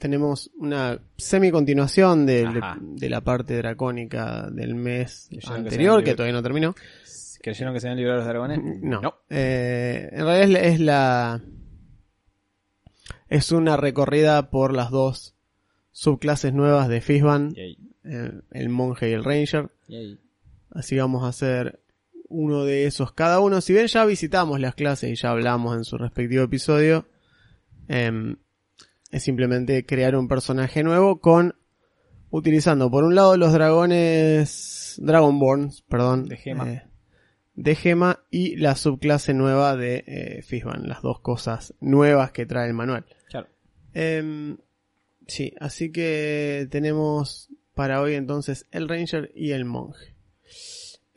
tenemos una semi-continuación de, la parte dracónica del mes Creyeron anterior, que todavía no terminó. ¿Creyeron que se habían los dragones? No. No. Eh, en realidad es la, es la- Es una recorrida por las dos subclases nuevas de Fishban, eh, el monje y el ranger. yay. Así vamos a hacer uno de esos cada uno. Si bien ya visitamos las clases y ya hablamos en su respectivo episodio, em, es simplemente crear un personaje nuevo con utilizando por un lado los dragones Dragonborns, perdón, De gema. eh, de gema y la subclase nueva de eh, las dos cosas nuevas que trae el manual. Claro. Em, sí, así que tenemos para hoy entonces el Ranger y el monje.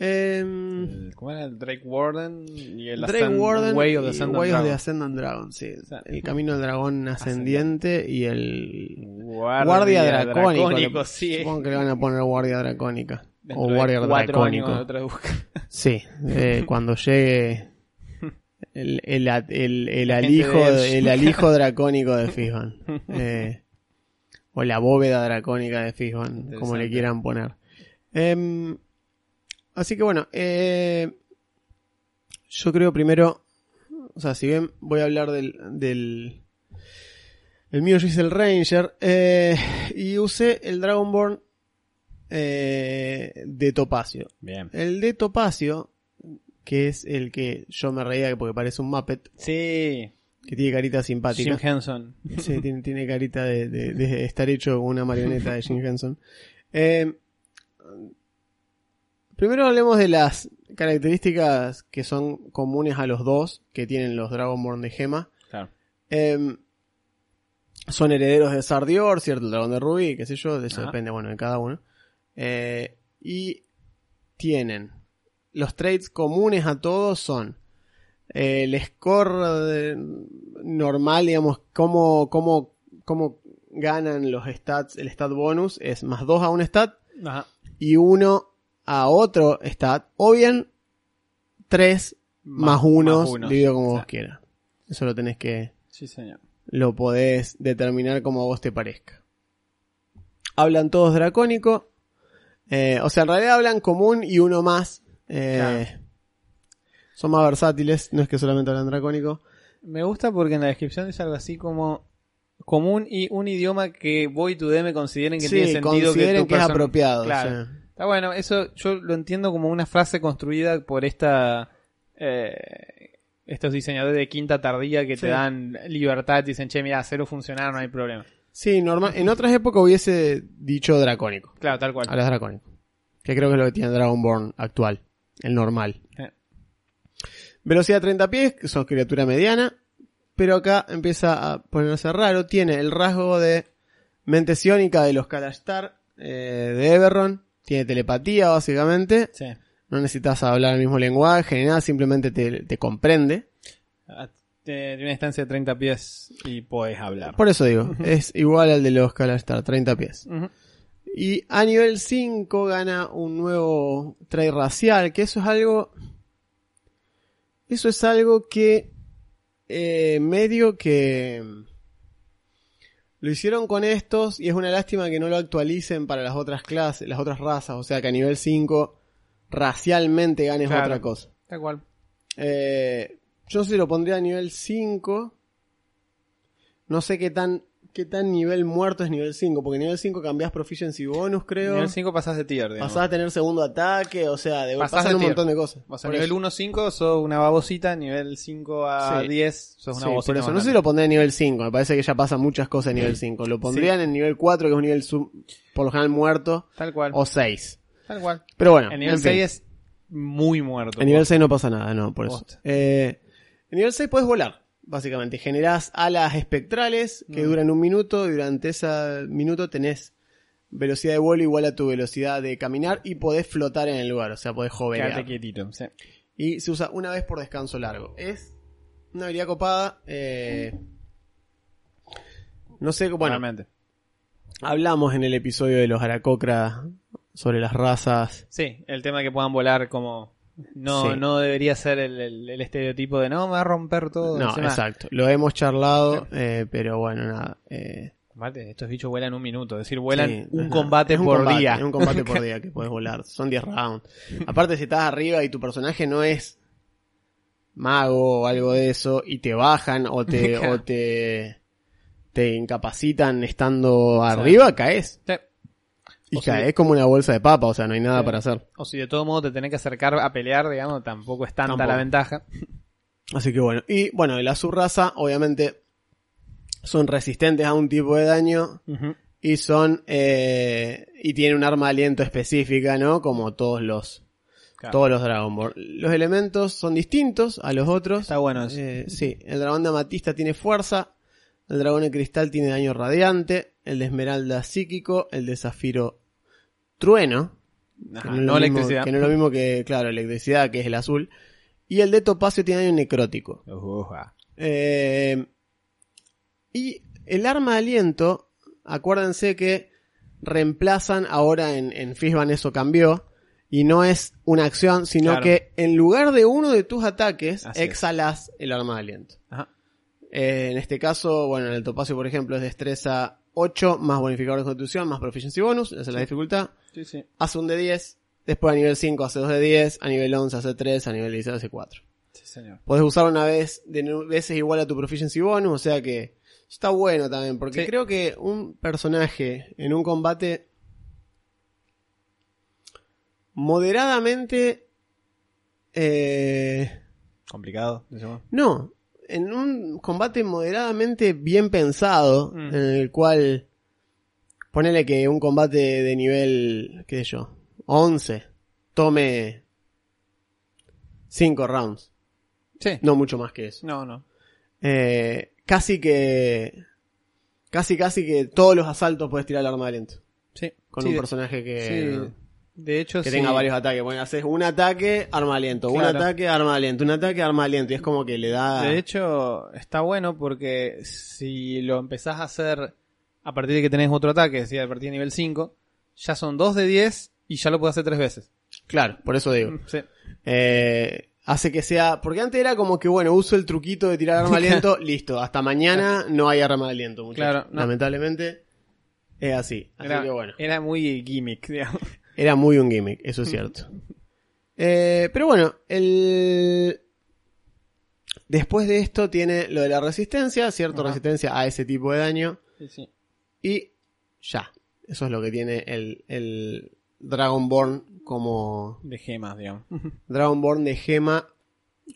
El- ¿Cómo era? El Drake Warden y el Drake Ascend- Warden Way of the Ascendant Way of the Dragon. Ascendant Dragon, sí. sea, el camino del dragón ascendiente y el Guardia, guardia dracónico. dracónico, sí. Supongo que le van a poner guardia dracónica. Dentro o guardia dracónico. Sí, eh, cuando llegue el, el, el, el alijo, de el alijo dracónico de Fishban. Eh, o la bóveda dracónica de Fishban, como le quieran poner. Em, así que bueno, eh, yo creo primero, o sea, si bien voy a hablar del... del el mío yo hice el Ranger eh, y usé el Dragonborn eh, de Topacio. Bien. El de Topacio, que es el que yo me reía porque parece un Muppet, Sí. que tiene carita Jim simpática. Henson. Sí, tiene, tiene carita de, de- de estar hecho una marioneta de Jim Henson. Eh, primero hablemos de las características que son comunes a los dos que tienen los Dragonborn de Gema. Claro. Eh, son herederos de Sardior, ¿cierto? El dragón de Rubí, qué sé yo, de eso Ajá. depende, bueno, de cada uno. Eh, y tienen los traits comunes a todos son eh, el score de- normal, digamos, cómo, cómo, cómo ganan los stats, el stat bonus es más 2 a un stat Ajá. y 1 a otro stat, o bien 3 más 1 más unos. dividido como vos quieras. Eso lo tenés que, Sí, señor. lo podés determinar como a vos te parezca. Hablan todos dracónico. eh, o sea, en realidad hablan común y uno más. eh, Claro. Son más versátiles, no es que solamente hablan dracónico. Me gusta porque en la descripción dice algo así como común y un idioma que Voy to DM consideren que sí, tiene sentido consideren que, es apropiado. Claro. o sea. Está bueno, eso yo lo entiendo como una frase construida por esta eh, estos diseñadores de quinta tardía que Sí. te dan libertad y dicen, che, mira, hacerlo funcionar, no hay problema. Sí, normal. En otras épocas hubiese dicho dracónico. Claro, tal cual. Hablas dracónico. Que creo que es lo que tiene Dragonborn actual. El normal. Eh. Velocidad 30 pies, que sos criatura mediana. Pero acá empieza a ponerse raro. Tiene el rasgo de mente psiónica de los Kalashtar eh, de Eberron. Tiene telepatía, básicamente. Sí. No necesitas hablar el mismo lenguaje ni nada, simplemente te, te comprende. Ah, Tiene una distancia de 30 pies y podés hablar. Por eso digo, es igual al de los Kalashtar, 30 pies. Y a nivel 5 gana un nuevo trait racial, que eso es algo... Eso es algo que... eh, medio que... Lo hicieron con estos y es una lástima que no lo actualicen para las otras clases, las otras razas. O sea que a nivel 5 racialmente ganes Claro. otra cosa. Tal cual. Eh, yo sí lo pondría a nivel 5. No sé qué tan, qué tan nivel muerto es nivel 5, porque nivel 5 cambiás proficiency bonus, creo. Nivel 5 pasás de tier, digamos. Pasás a tener segundo ataque, o sea, de, Pasás pasan un tier. montón de cosas. O sea, Por nivel eso. 1-5 sos una babosita, nivel 5 a Sí. 10 sos una Sí, babosita. por eso. No sé si lo pondría a nivel 5, me parece que ya pasan muchas cosas en nivel 5. Lo pondrían en nivel 4, que es un nivel sub- por lo general muerto, Tal cual. o 6. Tal cual. Pero bueno, En nivel en fin. 6 es muy muerto. En nivel 6 no pasa nada, no, por eso. Eh, en nivel 6 puedes volar. Básicamente, generás alas espectrales que Mm. duran un minuto y durante ese minuto tenés velocidad de vuelo igual a tu velocidad de caminar y podés flotar en el lugar, o sea, podés hoverear. quietito. sí. Y se usa una vez por descanso largo. Es una habilidad copada. eh, no sé, bueno, Realmente. hablamos en el episodio de los Aracocra sobre las razas. Sí, el tema de que puedan volar como... No, Sí. no debería ser el, el- el estereotipo de no, me va a romper todo. No, Encima, exacto. Lo hemos charlado, eh, pero bueno, nada. eh, estos bichos vuelan un minuto. Es decir, vuelan Sí, un ajá. combate Es un por combate, día. es un combate por día que puedes volar. Son 10 rounds. Aparte, si estás arriba y tu personaje no es mago o algo de eso, y te bajan o te, o te, te incapacitan estando arriba, caes. Sí. Y O como una bolsa de papa, o sea, no hay nada para hacer. O si de todo modo te tenés que acercar a pelear, digamos, tampoco es tanta Tampoco. la ventaja. Así que bueno. Y bueno, la subraza, obviamente, son resistentes a un tipo de daño y son eh, y tienen un arma de aliento específica, ¿no? Como todos los Claro. todos los Dragon Ball. Los elementos son distintos a los otros. Está bueno eso. Eh, sí, el dragón de amatista tiene fuerza, el dragón de cristal tiene daño radiante, el de esmeralda psíquico, el de zafiro trueno, Ajá, que no, mismo, electricidad. que no es lo mismo que, claro, electricidad, que es el azul, y el de topacio tiene daño necrótico. Eh, y el arma de aliento, acuérdense que reemplazan ahora en, en Fishban eso cambió. Y no es una acción, sino Claro. que en lugar de uno de tus ataques, Así es. exhalas el arma de aliento. Ajá. Eh, en este caso, bueno, en el topacio, por ejemplo, es destreza 8 más bonificador de constitución más proficiency bonus, esa es la dificultad. Sí, sí. Hace un de 10, después a nivel 5 hace 2 de 10, a nivel 11 hace 3, a nivel 16 hace 4. Sí, señor. Podés usar una vez de veces igual a tu proficiency bonus, o sea que está bueno también, porque Sí. creo que un personaje en un combate moderadamente eh, Complicado. decimos. no, en un combate moderadamente bien pensado, Mm. en el cual ponele que un combate de nivel, qué sé yo, 11, tome 5 rounds, Sí. no mucho más que eso. No, no. Eh, casi que. Casi, casi que todos los asaltos puedes tirar el arma de aliento. Sí. Con Sí, un personaje que. sí. De hecho, Que sí. tenga varios ataques. Bueno, haces un ataque, arma aliento. Un Claro. ataque, arma de aliento. Un ataque, arma aliento. Y es como que le da. De hecho, está bueno porque si lo empezás a hacer a partir de que tenés otro ataque, es decir, a partir de nivel 5, ya son 2 de 10 y ya lo puedes hacer tres veces. Claro, por eso digo. Sí. Eh, hace que sea. Porque antes era como que, bueno, uso el truquito de tirar arma aliento. listo. Hasta mañana no hay arma de aliento, muchachos. Claro, no. Lamentablemente. Es así. Así Era, que bueno. era muy gimmick, digamos. Era muy un gimmick, eso es cierto. Eh, pero bueno, el... Después de esto tiene lo de la resistencia, cierta Ajá. resistencia a ese tipo de daño. Sí, sí. Y ya. Eso es lo que tiene el, el Dragonborn como... De gemas, digamos. Dragonborn de gema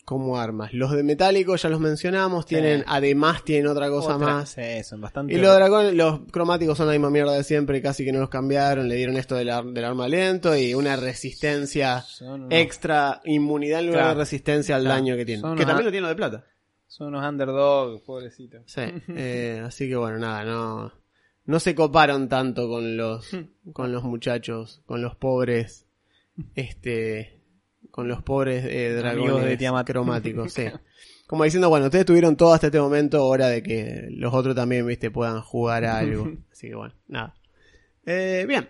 como armas. Los de metálico ya los mencionamos, tienen, Sí. además tienen otra cosa Otra- más. Sí, son bastante. Y los dragones, los cromáticos son la misma mierda de siempre, casi que no los cambiaron, le dieron esto del, ar- del arma lento y una resistencia unos, extra, inmunidad en lugar Claro. de resistencia al Claro. daño que tienen. Son Que también lo tienen lo de plata. son unos underdogs, pobrecitos. Sí, eh, así que bueno, nada, no, no se coparon tanto con los, con los muchachos, con los pobres, este, con los pobres eh, dragones de Tiamat. cromáticos, sí. Como diciendo, bueno, ustedes tuvieron todo hasta este momento, hora de que los otros también, viste, puedan jugar a algo. Así que bueno, nada. Eh, bien.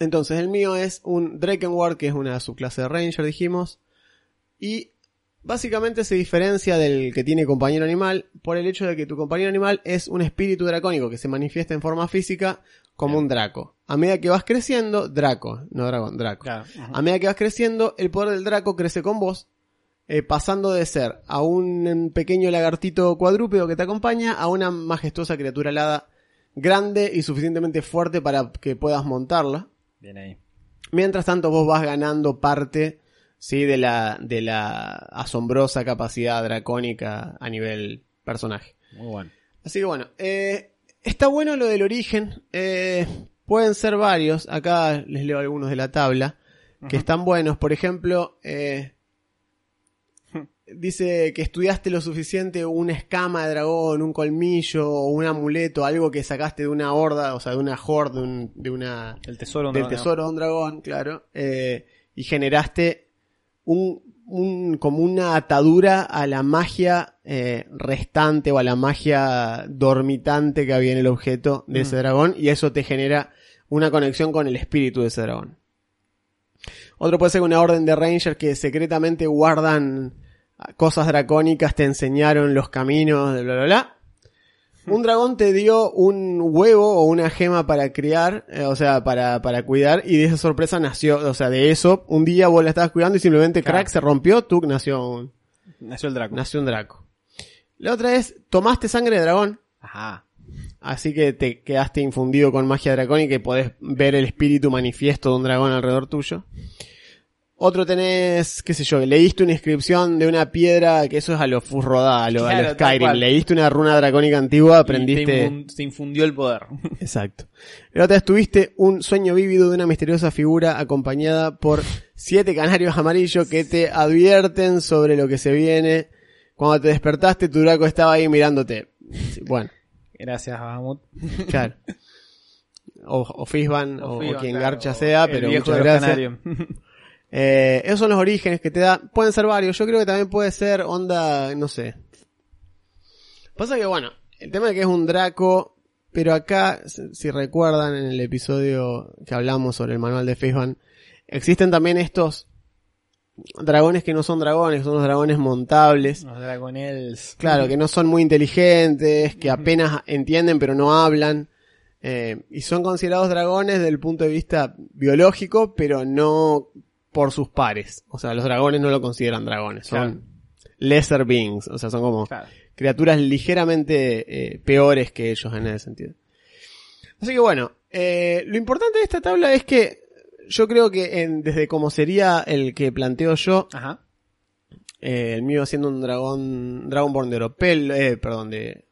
Entonces, el mío es un Drakenward, que es una subclase de Ranger, dijimos. Y básicamente se diferencia del que tiene compañero animal por el hecho de que tu compañero animal es un espíritu dracónico que se manifiesta en forma física como un Draco. A medida que vas creciendo, Draco, no dragón, Draco. Claro. A medida que vas creciendo, el poder del Draco crece con vos, eh, pasando de ser a un pequeño lagartito cuadrúpedo que te acompaña a una majestuosa criatura alada grande y suficientemente fuerte para que puedas montarla. Bien ahí. Mientras tanto vos vas ganando parte sí de la de la asombrosa capacidad dracónica a nivel personaje. Muy bueno. Así que bueno, eh, está bueno lo del origen. eh, pueden ser varios. Acá les leo algunos de la tabla que están buenos. Por ejemplo, eh, dice que estudiaste lo suficiente una escama de dragón, un colmillo o un amuleto, algo que sacaste de una horda, o sea, de una horde, de, un- de una El tesoro. del no, tesoro de un dragón, claro, eh, y generaste un, un como una atadura a la magia eh, restante o a la magia dormitante que había en el objeto de ese Mm. dragón y eso te genera una conexión con el espíritu de ese dragón. Otro puede ser una orden de rangers que secretamente guardan cosas dracónicas, te enseñaron los caminos, de bla bla bla. Un dragón te dio un huevo o una gema para criar, eh, o sea, para, para cuidar, y de esa sorpresa nació, o sea, de eso, un día vos la estabas cuidando y simplemente crack se rompió, tú nació un, Nació el Draco. nació un draco. La otra es, tomaste sangre de dragón, Ajá. así que te quedaste infundido con magia dracónica y podés ver el espíritu manifiesto de un dragón alrededor tuyo. Otro tenés, qué sé yo, leíste una inscripción de una piedra, que eso es a lo Furrodá, a lo, a Skyrim. Leíste una runa dracónica antigua, aprendiste... te infundió el poder. Exacto. La otra vez tuviste un sueño vívido de una misteriosa figura acompañada por siete canarios amarillos que te advierten sobre lo que se viene. Cuando te despertaste, tu Draco estaba ahí mirándote. Bueno, Gracias, Bahamut. claro. O, o Fishban, o, quien claro, garcha sea, pero muchas gracias. Eh, esos son los orígenes que te da. Pueden ser varios. Yo creo que también puede ser onda, no sé. Pasa que bueno, el tema de que es un Draco, pero acá, si recuerdan en el episodio que hablamos sobre el manual de Fishban, existen también estos dragones que no son dragones, son los dragones montables. Los Dragonels. Claro, que no son muy inteligentes, que apenas entienden pero no hablan. eh, y son considerados dragones desde el punto de vista biológico, pero no por sus pares. O sea, los dragones no lo consideran dragones, son lesser beings. O sea, son como Claro. criaturas ligeramente eh, peores que ellos en ese sentido. Así que bueno, eh, lo importante de esta tabla es que yo creo que en- desde como sería el que planteo yo, Ajá. eh, el mío siendo un dragón, Dragonborn de Oropel, eh, perdón, de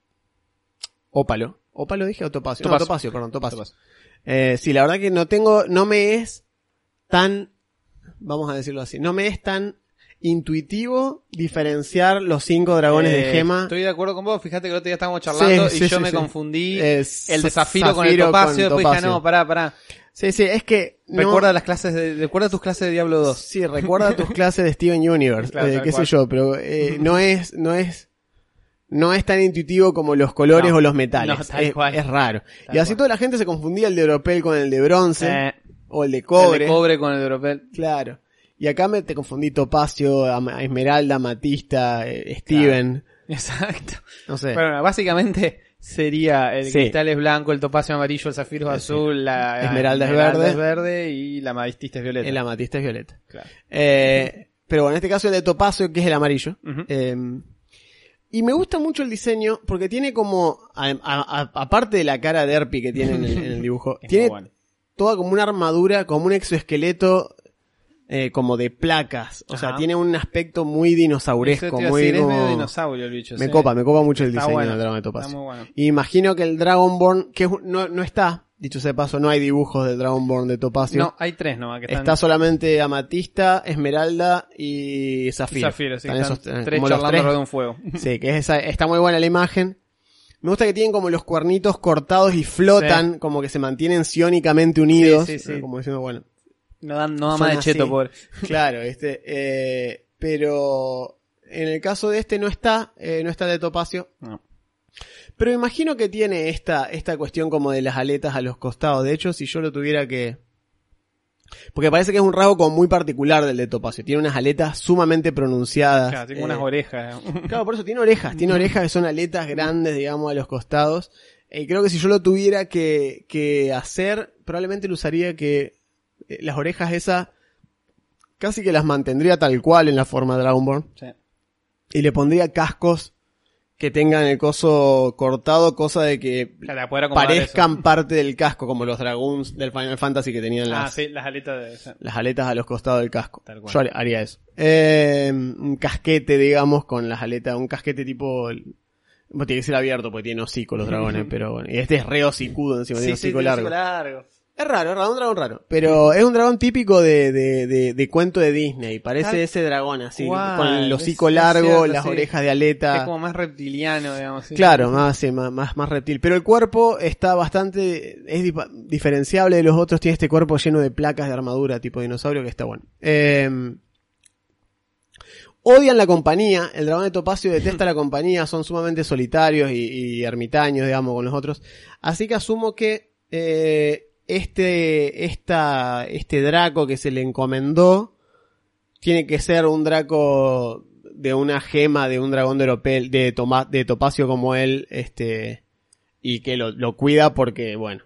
Ópalo. ¿Ópalo dije o Topacio? No, Topacio. Topacio, perdón, Topacio. Topacio. Eh, sí, la verdad que no tengo, no me es tan, vamos a decirlo así, no me es tan intuitivo diferenciar los cinco dragones de Eh, gema. Estoy de acuerdo con vos. Fíjate que el otro día estábamos charlando Sí, y sí, yo sí, me confundí. Es el de Zafiro, con el Topacio. con Después dije, Topacio. no, pará, pará. Sí, sí, es que no- Recuerda las clases de, recuerda tus clases de Diablo 2. Sí, recuerda tus clases de Steven Universe, Claro, eh, qué sé yo, pero eh, no es, no es, no es tan intuitivo como los colores No, o los metales. no, tal es, cual. es raro. Tal y así cual. toda la gente se confundía el de Europel con el de bronce o el de el cobre. de cobre con el de Europel. Claro. Y acá me te confundí Topacio, Esmeralda, Matista, eh, Steven, Exacto. no sé. Bueno, básicamente sería el Sí. cristal es blanco, el topacio amarillo, el zafiro es azul, la Esmeralda es verde. es verde y la amatista es violeta. el amatista es violeta. Claro. Eh, pero bueno, en este caso el de Topacio, que es el amarillo. Eh, y me gusta mucho el diseño porque tiene como, aparte de la cara de Erpi que tiene en el, en el dibujo, tiene bueno. Toda como una armadura, como un exoesqueleto eh, como de placas. O sea, tiene un aspecto muy dinosauresco, te iba a muy decir, es como- medio dinosaurio el bicho. Me sí. copa, me copa mucho el Está diseño bueno, del dragón de muy bueno. Y imagino que el Dragonborn, que es no, no está, dicho sea de paso, no hay dibujos del Dragonborn de Topacio. No, hay tres nomás que están. Está solamente Amatista, Esmeralda y Zafiro. Zafiro, sí, Están están esos, tres como los charlando tres. de un fuego. Sí, que es esa, está muy buena la imagen. Me gusta que tienen como los cuernitos cortados y flotan, como que se mantienen sionicamente unidos. Sí, sí, Como diciendo, bueno, No dan no da más de así. cheto, pobre. claro, este, eh, pero en el caso de este no está, eh, no está de Topacio. No. Pero imagino que tiene esta, esta cuestión como de las aletas a los costados. De hecho, si yo lo tuviera que... Porque parece que es un rasgo como muy particular del de Topacio. Tiene unas aletas sumamente pronunciadas. Claro, eh, unas orejas. Claro, por eso tiene orejas. Tiene orejas que son aletas grandes, digamos, a los costados. Y creo que si yo lo tuviera que, que hacer, probablemente lo usaría que eh, las orejas esas casi que las mantendría tal cual en la forma de Dragonborn. Sí. Y le pondría cascos que tengan el coso cortado, cosa de que parezcan eso. parte del casco, como los dragoons del Final Fantasy que tenían Ah, las, sí, las aletas de... sí. las aletas a los costados del casco. Tal cual. Yo har- haría eso. Eh, un casquete, digamos, con las aletas, un casquete tipo... Bueno, tiene que ser abierto porque tiene hocico los dragones, pero bueno. Y este es re hocicudo encima, tiene Sí, sí, hocico tiene largo. hocico largo. Es raro, es raro, un dragón raro. Pero es un dragón típico de, de, de, de cuento de Disney. Parece Tal ese dragón así, con el es- hocico es largo, cierto, las sí. orejas de Es aleta. como más reptiliano, digamos. sí. Claro, más, sí, más, más, más reptil. Pero el cuerpo está bastante, es diferenciable de los otros. Tiene este cuerpo lleno de placas de armadura tipo dinosaurio que está bueno. Eh, odian la compañía. El dragón de Topacio detesta la compañía. Son sumamente solitarios y, y ermitaños, digamos, con los otros. Así que asumo que eh, este, esta, este Draco que se le encomendó tiene que ser un Draco de una gema de un dragón de, de, Toma- de Topacio como él, este, y que lo, lo cuida porque, bueno,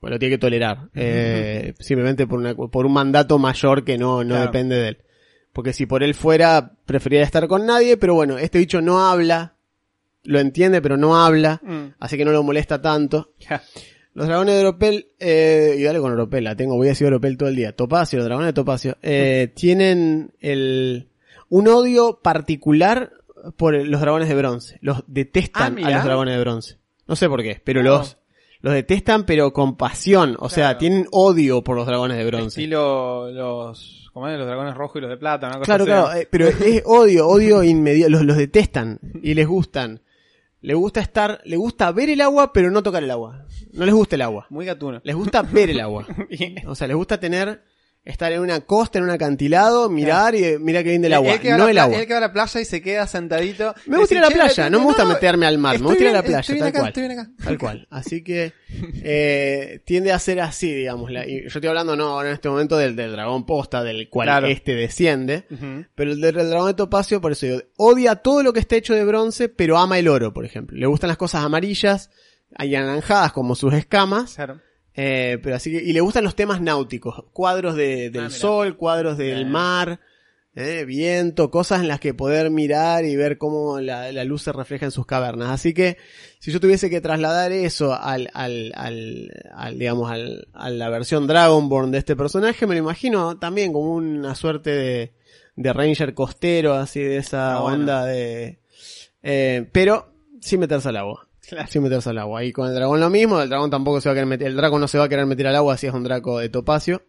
pues lo tiene que tolerar. Eh, simplemente por, una, por un mandato mayor que no, no Claro. depende de él. Porque si por él fuera, preferiría estar con nadie, pero bueno, este bicho no habla, lo entiende, pero no habla, Mm. así que no lo molesta tanto. Los dragones de Oropel, eh, y dale con Oropel, la tengo, voy a decir Oropel todo el día. Topacio, los dragones de Topacio, eh, tienen el, un odio particular por los dragones de bronce. Los Ah, detestan a mirá. los dragones de bronce. No sé por qué, pero No. los, los detestan pero con pasión. O sea, tienen odio por los dragones de bronce. Estilo los, ¿cómo es? Los dragones rojos y los de plata, cosa Claro, claro, eh, pero es odio, odio inmediato, los, los detestan y les gustan. Le gusta estar, le gusta ver el agua pero no tocar el agua. No les gusta el agua. Muy gatuno. Les gusta ver el agua. O sea, les gusta tener, estar en una costa, en un acantilado, mirar y eh, mira qué lindo el agua, a no la el agua. Él que va a la playa y se queda sentadito. Me gusta ir a la Dice, "Che, playa, no me gusta meterme al mar, me gusta ir a la playa, estoy tal acá, cual. estoy bien acá. Tal cual. Así que eh, tiende a ser así, digamos. la- y yo estoy hablando no ahora en este momento del, del dragón posta, del cual Claro. este desciende. Pero el del del dragón de Topacio, por eso digo, odia todo lo que está hecho de bronce, pero ama el oro, por ejemplo. Le gustan las cosas amarillas, y anaranjadas como sus escamas. Claro. Eh, pero así que, y le gustan los temas náuticos, cuadros de, del Ah, mira. sol, cuadros del Eh. mar, eh, viento, cosas en las que poder mirar y ver cómo la, la luz se refleja en sus cavernas. Así que, si yo tuviese que trasladar eso al, al, al, al, digamos, al, a la versión Dragonborn de este personaje, me lo imagino también como una suerte de, de Ranger costero, así de esa Ah, bueno. onda de, eh, pero sin meterse al agua. Claro. Sin meterse al agua. Y con el dragón lo mismo, el dragón tampoco se va a querer meter, el dragón no se va a querer meter al agua si es un draco de topacio.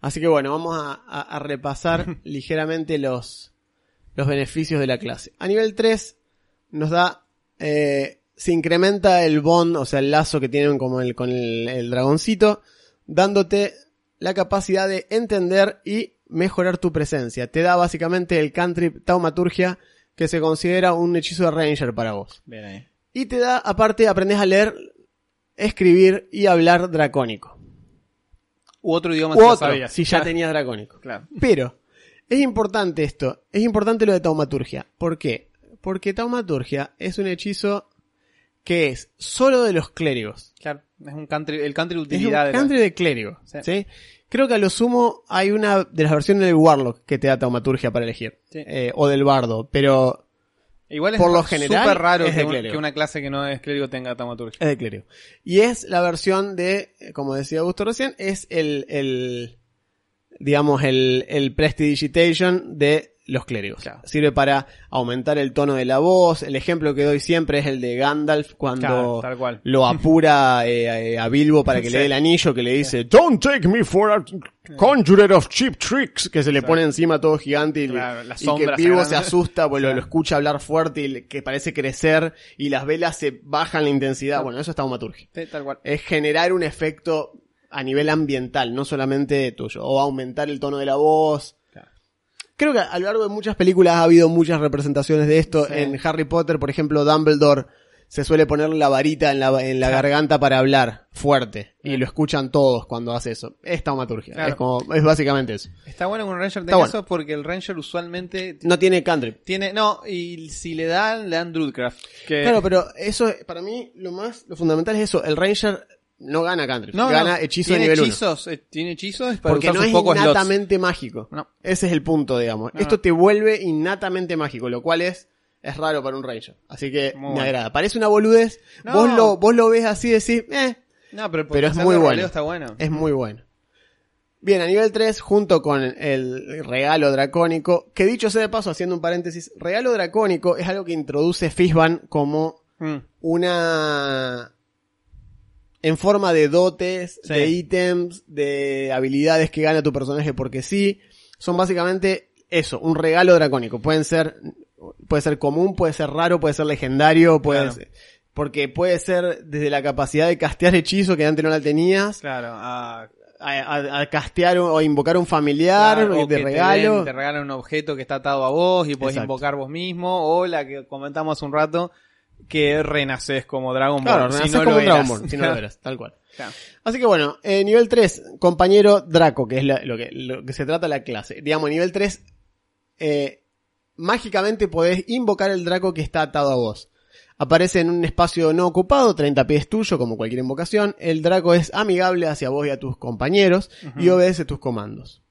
Así que bueno, vamos a, a- a repasar ligeramente los, los beneficios de la clase. A nivel 3 nos da, eh, se incrementa el bond, o sea, el lazo que tienen como el, con el, el dragoncito, dándote la capacidad de entender y mejorar tu presencia. Te da básicamente el cantrip taumaturgia, que se considera un hechizo de ranger para vos. Bien ahí. Y te da, aparte, aprendes a leer, escribir y hablar dracónico. U otro idioma U si otro, sabías. si ya tenías dracónico. Claro. Pero, es importante esto, es importante lo de taumaturgia. ¿Por qué? Porque taumaturgia es un hechizo que es solo de los clérigos. Claro. Es un country, el country de Es un utilidad. de la- country de clérigo. Sí. ¿sí? Creo que a lo sumo hay una de las versiones del Warlock que te da taumaturgia para elegir. Sí. Eh, o del Bardo. Pero Igual es por lo ra- general, súper raro es que, un- que una clase que no es clérigo tenga taumaturgia. Es de clérigo. Y es la versión de, eh, como decía Augusto recién, es el, el digamos, el, el Prestidigitation de los clérigos. Claro. Sirve para aumentar el tono de la voz. El ejemplo que doy siempre es el de Gandalf cuando Claro, tal cual. lo apura eh, a Bilbo para que Sí. le dé el anillo que le dice Don't take me for a conjurer of cheap tricks que se le pone encima todo gigante y, Claro, las y que Bilbo se asusta pues lo, escucha hablar fuerte y que parece crecer y las velas se bajan la intensidad. Bueno, eso es taumaturgia. Sí, tal cual. Es generar un efecto a nivel ambiental, no solamente tuyo. O aumentar el tono de la voz. Creo que a lo largo de muchas películas ha habido muchas representaciones de esto. Sí. En Harry Potter, por ejemplo, Dumbledore se suele poner la varita en la, en la Claro. garganta para hablar fuerte. Y lo escuchan todos cuando hace eso. Es taumaturgia. Claro. Es como, es básicamente eso. Está bueno que un ranger tenga bueno. eso porque el ranger usualmente No tiene cantrip. tiene... No, y si le dan, le dan Druidcraft. Que... Claro, pero eso, es- para mí, lo más, lo fundamental es eso. El Ranger no gana cantrip. no, gana no, hechizo de tiene nivel 1. hechizos, eh, Tiene hechizos para Porque usar no es pocos slots. innatamente mágico. No. Ese es el punto, digamos. Esto te vuelve innatamente mágico, lo cual es, es raro para un Ranger. Así que Muy me bueno. agrada. Parece una boludez. No. Vos, lo, vos lo ves así y decís, eh, No, pero, es muy bueno. Está bueno. es muy bueno. Bien, a nivel 3, junto con el regalo dracónico, que dicho sea de paso, haciendo un paréntesis, regalo dracónico es algo que introduce Fishban como Mm. una en forma de dotes, Sí. de ítems, de habilidades que gana tu personaje porque sí. Son básicamente eso, un regalo dracónico. Pueden ser, puede ser común, puede ser raro, puede ser legendario, puede Claro. ser- porque puede ser desde la capacidad de castear hechizo que antes no la tenías, Claro, a, a, a- castear o a invocar un familiar claro, o de que te regalo. den- Te, regalan un objeto que está atado a vos y podés Exacto. invocar vos mismo. O la que comentamos hace un rato, que renaces como Dragon Claro, Ball. si renaces no como lo Dragon. Ball, si no lo eras, tal cual. Claro. Así que bueno, eh, nivel 3, compañero Draco, que es la- lo, que, lo que se trata la clase. Digamos, nivel 3, eh, mágicamente podés invocar el Draco que está atado a vos. Aparece en un espacio no ocupado, 30 pies tuyo, como cualquier invocación. El Draco es amigable hacia vos y a tus compañeros y obedece tus comandos.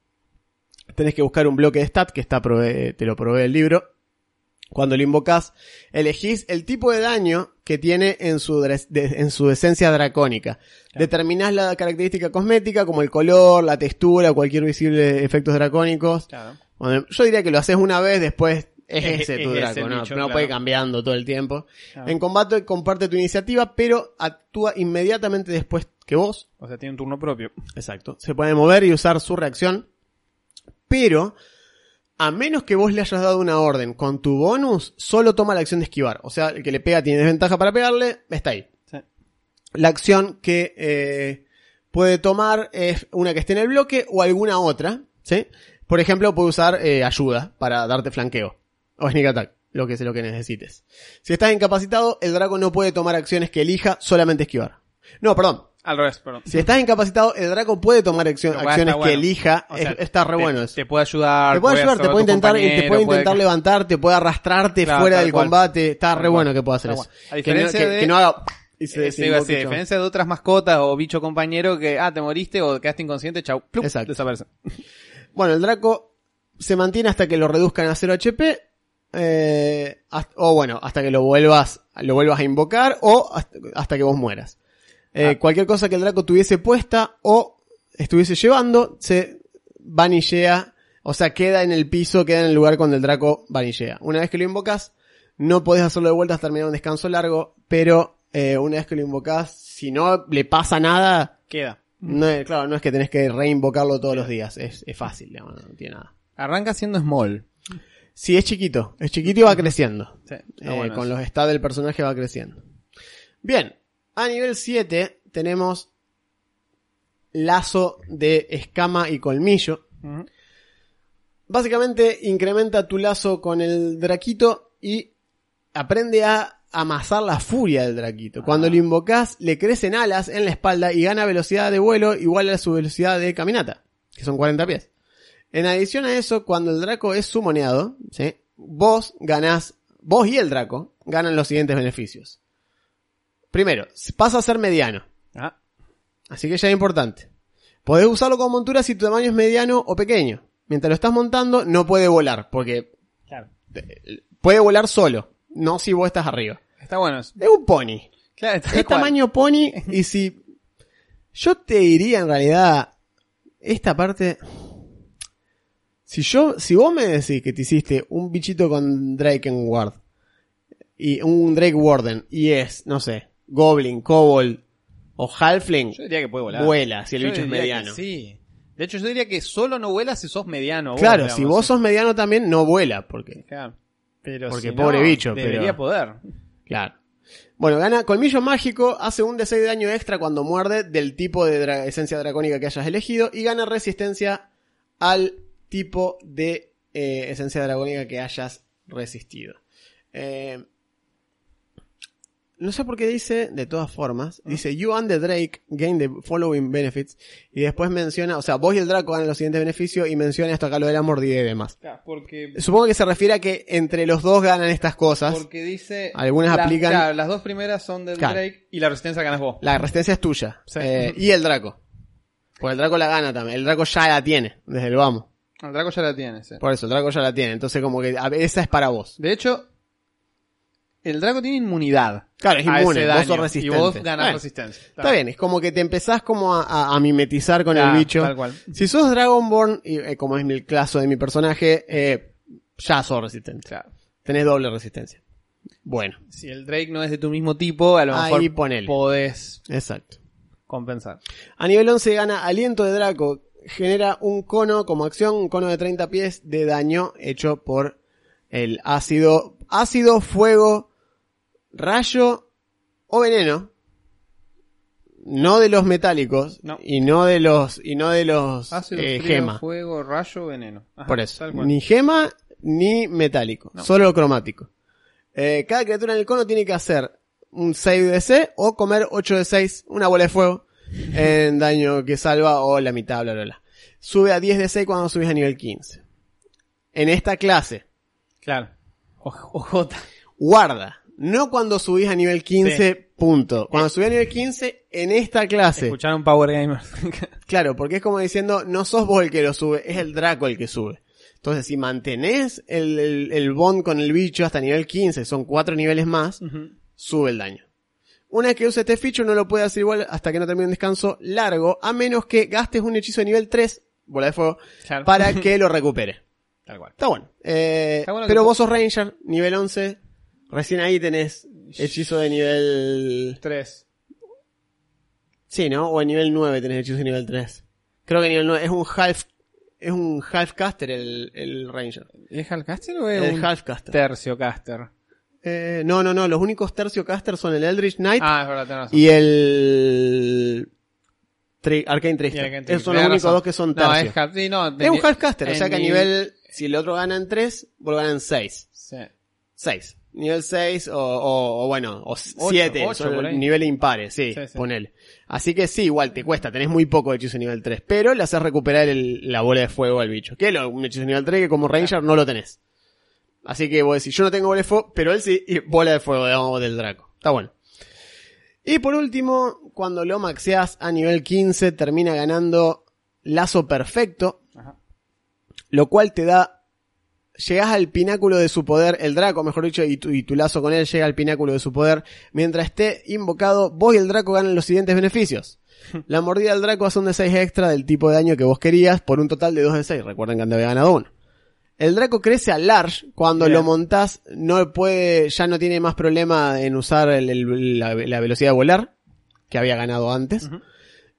Tenés que buscar un bloque de stat que está prove- te lo provee el libro. Cuando lo invocas, elegís el tipo de daño que tiene en su, de- en su esencia dracónica. Determinás la característica cosmética como el color, la textura, cualquier visible efectos dracónicos. Claro. Bueno, yo diría que lo haces una vez, después es Es- ese es tu draco, no, bicho, no claro. puede cambiando todo el tiempo. Claro. En combate comparte tu iniciativa, pero actúa inmediatamente después que vos. O sea, tiene un turno propio. Exacto. Se puede mover y usar su reacción. Pero, a menos que vos le hayas dado una orden con tu bonus, solo toma la acción de esquivar. O sea, el que le pega tiene desventaja para pegarle, está ahí. Sí. La acción que eh, puede tomar es una que esté en el bloque o alguna otra, ¿sí? Por ejemplo, puede usar eh, ayuda para darte flanqueo. O sneak attack, lo que sea lo que necesites. Si estás incapacitado, el Draco no puede tomar acciones que elija, solamente esquivar. No, perdón. Al revés, perdón. Si estás incapacitado, el Draco puede tomar acción- acciones está bueno. que elija. O sea, Es- está re te- bueno eso. Te puede ayudar. Te puede ayudar, te puede intentar, te puede intentar puede- levantar, te puede arrastrarte Claro, fuera del cual. combate. Está re bueno que pueda hacer eso. A Que no, diferencia que- de- que no haga y se Eh, sí, iba a decir, desinvoque a todo. diferencia de otras mascotas o bicho compañero que, ah, te moriste o quedaste inconsciente, chau, plup, Exacto. desaparece. Bueno, el Draco se mantiene hasta que lo reduzcan a 0 HP. eh, hasta- o bueno, hasta que lo vuelvas, lo vuelvas a invocar o hasta, hasta que vos mueras. Eh, Ah. Cualquier cosa que el Draco tuviese puesta o estuviese llevando, se vanillea, o sea, queda en el piso, queda en el lugar cuando el Draco vanillea. Una vez que lo invocas, no podés hacerlo de vuelta hasta terminar un descanso largo, pero eh, una vez que lo invocas, si no le pasa nada, Queda. no es, claro, no es que tenés que reinvocarlo todos los días, es, es fácil, digamos, no tiene nada. Arranca siendo small. Sí, es chiquito, es chiquito y va creciendo. Sí, Eh, bueno con eso. los stats del personaje va creciendo. Bien, a nivel 7 tenemos lazo de escama y colmillo. Básicamente incrementa tu lazo con el draquito y aprende a amasar la furia del draquito. Cuando Ah. lo invocas, le crecen alas en la espalda y gana velocidad de vuelo igual a su velocidad de caminata, que son 40 pies. En adición a eso, cuando el Draco es sumoneado, ¿sí? vos ganás, vos y el Draco ganan los siguientes beneficios. Primero, pasa a ser mediano, Ah, así que ya es importante. Podés usarlo como montura si tu tamaño es mediano o pequeño. Mientras lo estás montando, no puede volar, porque claro. puede volar solo, no si vos estás arriba. Está bueno. Es un pony. Claro, está Es tamaño pony y si... Yo te diría en realidad, esta parte... Si yo, si vos me decís que te hiciste un bichito con Drakengward y un Drake Warden y es, no sé, Goblin, Kobold o Halfling, Yo diría que puede volar. vuela si el Yo bicho es diría que mediano. Sí. De hecho, yo diría que solo no vuela si sos mediano. vos, Claro, digamos, si vos sos mediano también no vuela, porque, Claro. Pero Porque si pobre no, bicho, Debería pero- poder. claro. Bueno, gana colmillo mágico, hace un D6 de daño extra cuando muerde del tipo de dra- esencia dracónica que hayas elegido y gana resistencia al tipo de eh, esencia dracónica que hayas resistido. Eh, no sé por qué dice, de todas formas, dice You and the Drake gain the following benefits y después menciona, o sea, vos y el Draco ganan los siguientes beneficios y menciona esto acá lo de la mordida y demás. Claro, porque, Supongo que se refiere a que entre los dos ganan estas cosas. porque dice... Algunas aplican- claro, las dos primeras son del Claro. Drake y la resistencia ganas vos. La resistencia es tuya. Sí. Eh, y el Draco. Porque el Draco la gana también. El Draco ya la tiene, desde el vamos. El Draco ya la tiene, sí. Por eso, el Draco ya la tiene. Entonces, como que esa es para vos. De hecho, el Draco tiene inmunidad. Claro, es inmune. Vos sos resistente. Y vos ganás Bueno, resistencia. Está bien, es como que te empezás como a, a- a mimetizar con Claro, el bicho. Tal cual. Si sos Dragonborn, y, eh, como es el caso de mi personaje, eh, ya sos resistente. Claro. Tenés doble resistencia. Bueno, Si el Drake no es de tu mismo tipo, a lo Ahí mejor ponele. podés... exacto. compensar. A nivel 11 gana Aliento de Draco. Genera un cono como acción, un cono de 30 pies de daño hecho por el ácido, ácido, fuego, rayo o veneno. No de los metálicos No. y no de los y no de los Ácido, eh, frío, gema. fuego, rayo, veneno. Ajá, Por eso, ni gema ni metálico, No. solo cromático. Eh, cada criatura en el cono tiene que hacer un save de C o comer 8 de 6, una bola de fuego en daño que salva o la mitad, bla, bla, bla. Sube a 10 de 6 cuando subes a nivel 15. En esta clase, Claro. O- OJ. guarda, no cuando subís a nivel 15, punto. Cuando subís a nivel 15, en esta clase. Escucharon Power Gamers. Claro, porque es como diciendo, no sos vos el que lo sube, es el Draco el que sube. Entonces, si mantenés el, el, el bond con el bicho hasta nivel 15, son cuatro niveles más, sube el daño. Una vez que use este feature no lo puede hacer igual hasta que no termine un descanso largo, a menos que gastes un hechizo de nivel 3, bola de fuego, Claro. para que lo recupere. Tal cual. Está bueno. Eh, Está bueno pero vos sos Ranger, nivel 11, recién ahí tenés hechizo de nivel... 3. Sí, ¿no? O en nivel 9 tenés hechizo de nivel 3. Creo que nivel 9 es un half es un half caster el, el Ranger. ¿Es Halfcaster o es El un half caster. tercio caster? Eh, no, no, no, los únicos tercio caster son el Eldritch Knight Ah, es verdad, tenés razón. y el Tri- Arcane Trickster. Esos son los únicos razón. dos que son No, tercio. es half, sí, no, es un half caster, o sea que a nivel si el otro gana en 3, vos ganan 6. Sí. 6. Nivel 6 o, o, o bueno, o 7, ocho, por ahí. nivel impares, sí, Sí, sí. ponele. Así que sí, igual te cuesta, tenés muy poco de hechizo nivel 3, pero le haces recuperar el- la bola de fuego al bicho. Que lo, un hechizo nivel 3 que como Ranger no lo tenés. Así que vos decís, yo no tengo bola de fuego, pero él sí, y bola de fuego, digamos, del Draco. Está bueno. Y por último, cuando lo maxeas a nivel 15, termina ganando lazo perfecto, Ajá. lo cual te da llegas al pináculo de su poder, el Draco, mejor dicho, y tu, y tu lazo con él llega al pináculo de su poder. Mientras esté invocado, vos y el Draco ganan los siguientes beneficios. La mordida del Draco hace un de 6 extra del tipo de daño que vos querías por un total de 2 de 6. Recuerden que antes había ganado uno. El Draco crece a large cuando Bien. lo montás, no puede, ya no tiene más problema en usar el- el- la, la velocidad de volar, que había ganado antes.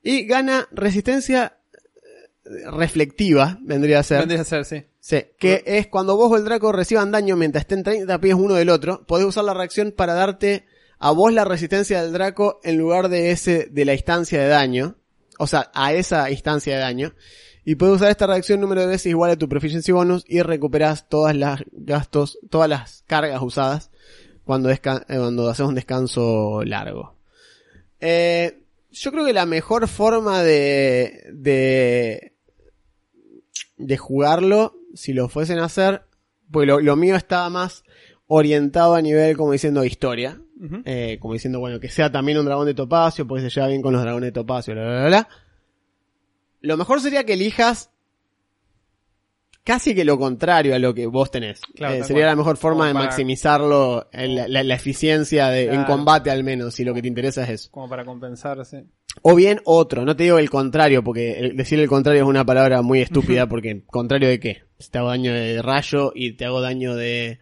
Y gana resistencia eh, reflectiva, vendría a ser. Vendría a ser, sí. Sí, que es cuando vos o el Draco reciban daño mientras estén 30 pies uno del otro, podés usar la reacción para darte a vos la resistencia del Draco en lugar de ese, de la instancia de daño. O sea, a esa instancia de daño. Y puedes usar esta reacción número de veces igual a tu proficiency bonus y recuperás todas las gastos, todas las cargas usadas cuando, eh, cuando haces un descanso largo. Eh, yo creo que la mejor forma de, de, de jugarlo, si lo fuesen a hacer, pues lo, lo mío estaba más orientado a nivel, como diciendo, historia. Eh, como diciendo, bueno, que sea también un dragón de topacio, pues se lleva bien con los dragones de topacio, bla, bla, bla, bla. Lo mejor sería que elijas casi que lo contrario a lo que vos tenés. Claro, Eh, sería la mejor forma de para- maximizarlo, en la, la- la eficiencia de, en combate al menos, si lo que te interesa es eso. Como para compensarse. O bien otro, no te digo el contrario, porque decir el contrario es una palabra muy estúpida, porque contrario de qué? Si te hago daño de rayo y te hago daño de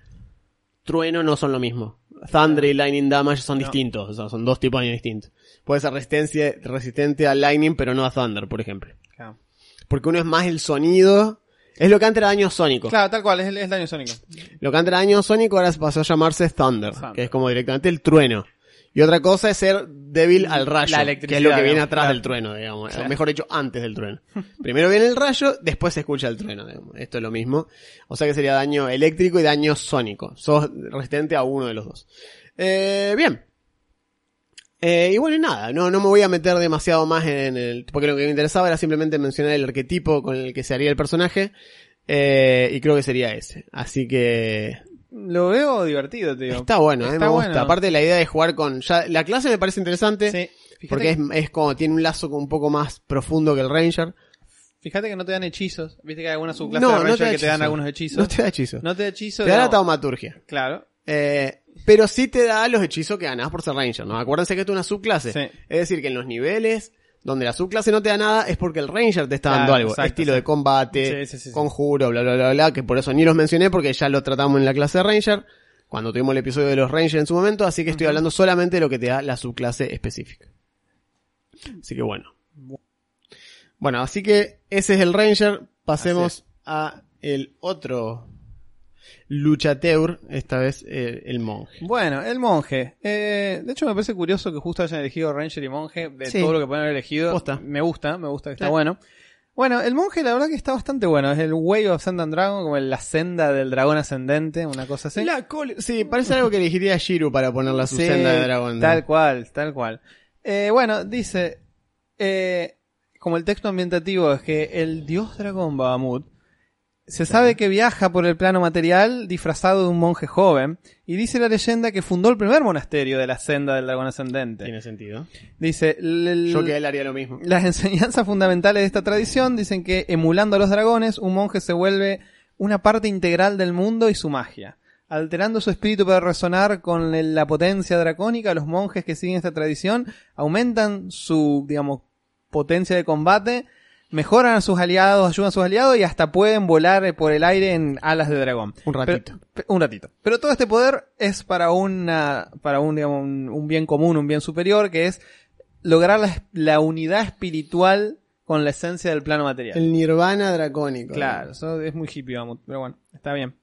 trueno no son lo mismo. Thunder y Lightning Damage son No. distintos, o sea, son dos tipos de daño distintos. Puede ser resistencia, resistente a Lightning, pero no a Thunder, por ejemplo. Claro. Porque uno es más el sonido, es lo que antes era daño sónico. Claro, tal cual, es, el- es daño sónico. Lo que antes era daño sónico ahora pasó a llamarse Thunder, Thunder. que es como directamente el trueno. Y otra cosa es ser débil al rayo, La que es lo que viene atrás claro. del trueno, digamos. Claro. O mejor dicho, antes del trueno. Primero viene el rayo, después se escucha el trueno, digamos. Esto es lo mismo. O sea que sería daño eléctrico y daño sónico. Sos resistente a uno de los dos. Eh, bien. Eh, y bueno, y nada, no, no me voy a meter demasiado más en el... Porque lo que me interesaba era simplemente mencionar el arquetipo con el que se haría el personaje. Eh, y creo que sería ese. Así que... Lo veo divertido, digo. Está bueno, Está me gusta. Aparte la idea de jugar con... Ya, la clase me parece interesante. Sí. Porque es, es como, tiene un lazo un poco más profundo que el Ranger. fíjate que no te dan hechizos. Viste que hay algunas subclases No, de no Ranger te que te dan algunos hechizos. No te da hechizo. No te da hechizo. te da la taumaturgia. Claro. Eh, pero sí te da los hechizos que ganás por ser Ranger, ¿no? Acuérdense que esto es una subclase. Sí. Es decir, que en los niveles donde la subclase no te da nada es porque el Ranger te está Claro, dando algo. exacto, Estilo sí. de combate, Sí, sí, conjuro, bla, bla, bla, bla, que por eso ni los mencioné porque ya lo tratamos en la clase de Ranger, cuando tuvimos el episodio de los Rangers en su momento, así que estoy hablando solamente de lo que te da la subclase específica. Así que bueno. Bueno, así que ese es el Ranger. Pasemos a el otro luchateur, esta vez eh, el monje. Bueno, el monje. Eh, de hecho, me parece curioso que justo hayan elegido Ranger y monje de Sí. todo lo que pueden haber elegido. Posta. Me gusta, me gusta que está Sí. bueno. Bueno, el monje la verdad que está bastante bueno. Es el Way of Sand and Dragon, como la senda del dragón ascendente, una cosa así. La sí, parece algo que elegiría Shiru para ponerla a su Sí, senda de dragón. ¿no? Tal cual, tal cual. Eh, bueno, dice, eh, como el texto ambientativo es que el dios dragón Bahamut se sabe que viaja por el plano material disfrazado de un monje joven y dice la leyenda que fundó el primer monasterio de la senda del dragón ascendente. Tiene sentido. Dice, Yo que él haría lo mismo. las enseñanzas fundamentales de esta tradición dicen que emulando a los dragones, un monje se vuelve una parte integral del mundo y su magia. Alterando su espíritu para resonar con el- la potencia dracónica, los monjes que siguen esta tradición aumentan su, digamos, potencia de combate, mejoran a sus aliados, ayudan a sus aliados y hasta pueden volar por el aire en alas de dragón. Un ratito. Pero- un ratito. Pero todo este poder es para una, para un, digamos, un, un bien común, un bien superior, que es lograr la, la unidad espiritual con la esencia del plano material. El nirvana dracónico. Claro, eso es muy hippie, vamos, pero bueno, está bien.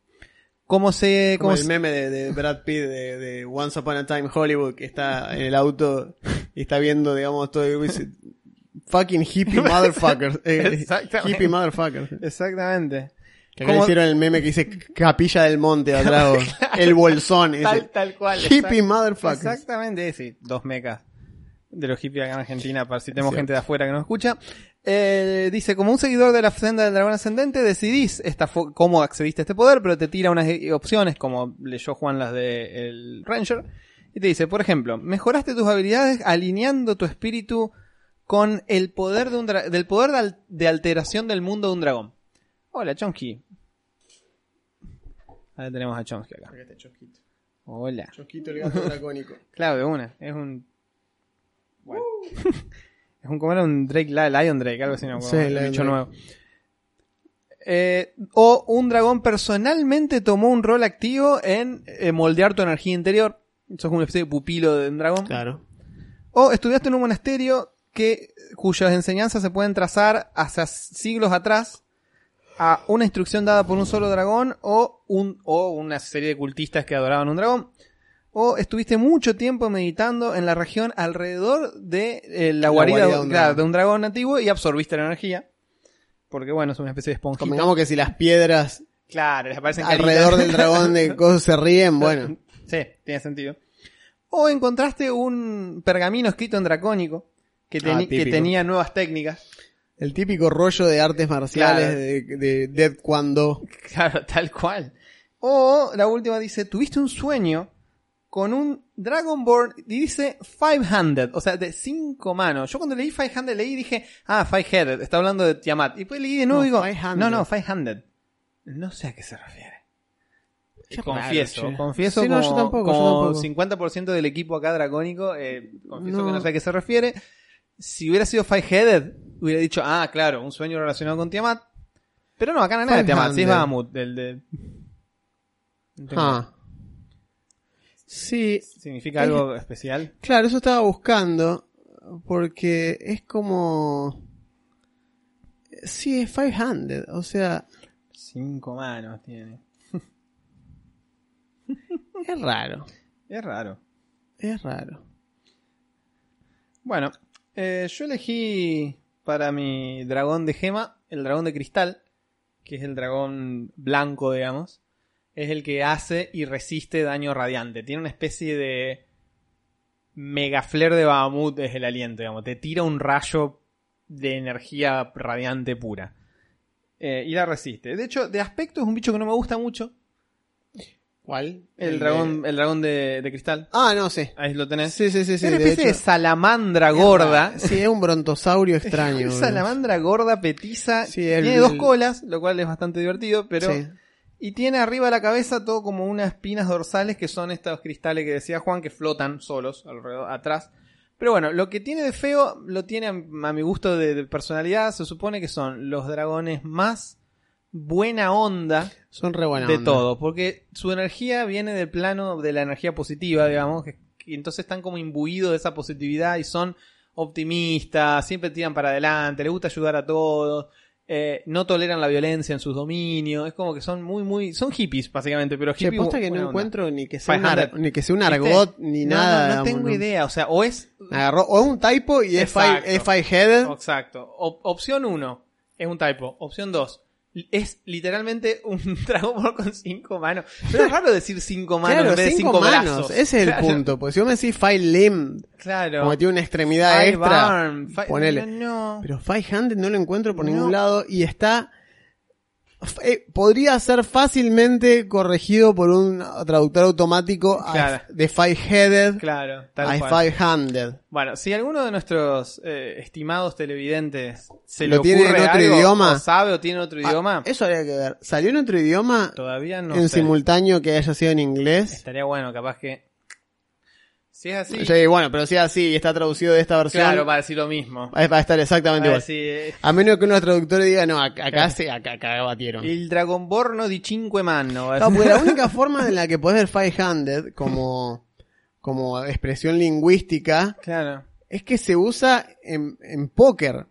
¿Cómo se, Como cómo el se- meme de, de Brad Pitt de, de Once Upon a Time Hollywood que está en el auto y está viendo, digamos, todo fucking hippie motherfuckers. Eh, Exactamente. hippie motherfuckers. Exactamente. Que acá ¿Cómo- hicieron el meme que dice Capilla del Monte atrás, el bolsón. ese. Tal, tal cual. Hippie motherfuckers. Exactamente, sí. Dos mecas de los hippies acá en Argentina, para si tenemos gente de afuera que nos escucha. Eh, dice, como un seguidor de la senda del dragón ascendente, decidís esta fo- cómo accediste a este poder, pero te tira unas eh, opciones, como leyó Juan las de el Ranger, y te dice, por ejemplo, mejoraste tus habilidades alineando tu espíritu con el poder de un dra- del poder de, al- de alteración del mundo de un dragón. Hola, Chomsky. Ahora tenemos a Chomsky acá. Acá está Chosquito. Hola. Chosquito el gato dracónico. Claro, de una. Es un. Bueno. es un. ¿Cómo era? Un Drake, Li- Lion Drake, algo así, no Sí, Lion bicho nuevo. Eh, o un dragón personalmente tomó un rol activo en eh, moldear tu energía interior. Sos una especie de pupilo de un dragón. Claro. O estudiaste en un monasterio que, cuyas enseñanzas se pueden trazar hacia siglos atrás a una instrucción dada por un solo dragón o, un, o una serie de cultistas que adoraban un dragón. O estuviste mucho tiempo meditando en la región alrededor de eh, la, La guarida, guarida de un claro, dragón. de un dragón nativo y absorbiste la energía. Porque bueno, es una especie de esponjita. Convengamos que si las piedras Claro, les aparecen alrededor caritas. del dragón de cosas se ríen, bueno. Sí, tiene sentido. O encontraste un pergamino escrito en dracónico que, teni- Ah, que tenía nuevas técnicas. El típico rollo de artes marciales Claro. de, de Dead Kwando. Claro, tal cual. O la última dice, tuviste un sueño con un Dragonborn y dice five-handed, o sea, de cinco manos. Yo cuando leí five-handed leí y dije, ah, five-headed, está hablando de Tiamat. Y después leí de nuevo No, y digo, five-handed. no, no, five-handed. No sé a qué se refiere. Qué confieso, raro, confieso Sí, no, como, yo tampoco, yo como tampoco. 50% del equipo acá dracónico, eh, confieso No. que no sé a qué se refiere. Si hubiera sido five-headed, hubiera dicho, ah, claro, un sueño relacionado con Tiamat. Pero no, acá no es nada de Tiamat, sí es Five-handed. Bahamut, del de... Ah. Sí, ¿Significa algo especial? claro, eso estaba buscando. Porque es como. Sí, es 500. O sea, Cinco manos tiene. es raro. Es raro. Es raro. Bueno, eh, yo elegí para mi dragón de gema el dragón de cristal, que es el dragón blanco, digamos. Es el que hace y resiste daño radiante. Tiene una especie de mega flare de Bahamut, es el aliento, digamos. Te tira un rayo de energía radiante pura. Eh, y la resiste. De hecho, de aspecto es un bicho que no me gusta mucho. ¿Cuál? El, de- dragón, el dragón de, de cristal. Ah, no sé. Ahí lo tenés. Sí, sí, sí, sí. es una de especie de hecho- salamandra gorda. Sí, es un brontosaurio extraño. Una boludo. salamandra gorda, petiza. Sí, el- tiene dos colas, lo cual es bastante divertido, pero. Sí. Y tiene arriba de la cabeza todo como unas espinas dorsales que son estos cristales que decía Juan que flotan solos alrededor, atrás. Pero bueno, lo que tiene de feo lo tiene a, a mi gusto de, de personalidad. Se supone que son los dragones más buena onda Son re buena de onda. todo, porque su energía viene del plano de la energía positiva, digamos, y entonces están como imbuidos de esa positividad y son optimista, siempre tiran para adelante, le gusta ayudar a todos, eh, no toleran la violencia en sus dominios, es como que son muy, muy, son hippies básicamente, pero Che, hippies posta que no onda. encuentro ni que sea un, 500. ar- ni que sea un argot ni No, nada. No, tengo idea, o sea, o es agarró o es un typo y es five, Exacto. es five headed. Exacto. Op- opción 1 es un typo. Opción 2 es literalmente un Dragon Ball con cinco manos. Pero es raro decir cinco manos Claro, en vez de cinco cinco manos. brazos. Ese es el punto. Pues si vos me decís five limbed, Claro. como tiene una extremidad Five extra, arm, ponele. No, no. Pero five handed no lo encuentro por No. ningún lado y está. Eh, podría ser fácilmente corregido por un traductor automático a- Claro. de five headed Claro, tal a cual. five handed. Bueno, si alguno de nuestros eh, estimados televidentes se ¿Lo le tiene ocurre en otro algo, idioma? o sabe o tiene otro Ah, idioma, eso habría que ver. ¿Salió en otro idioma? todavía no en sé. simultáneo que haya sido en inglés. Estaría bueno, capaz que... Si es así, Sí, bueno, pero si es así y está traducido de esta versión, claro, va a decir lo mismo. va a estar exactamente igual. decir, A menos que unos traductores digan, no, acá, acá, Claro. se, acá, acá batieron. Il Dragonborno di cinque mano. No, porque la única forma en la que podés ver five handed como, como expresión lingüística Claro. es que se usa en, en póker.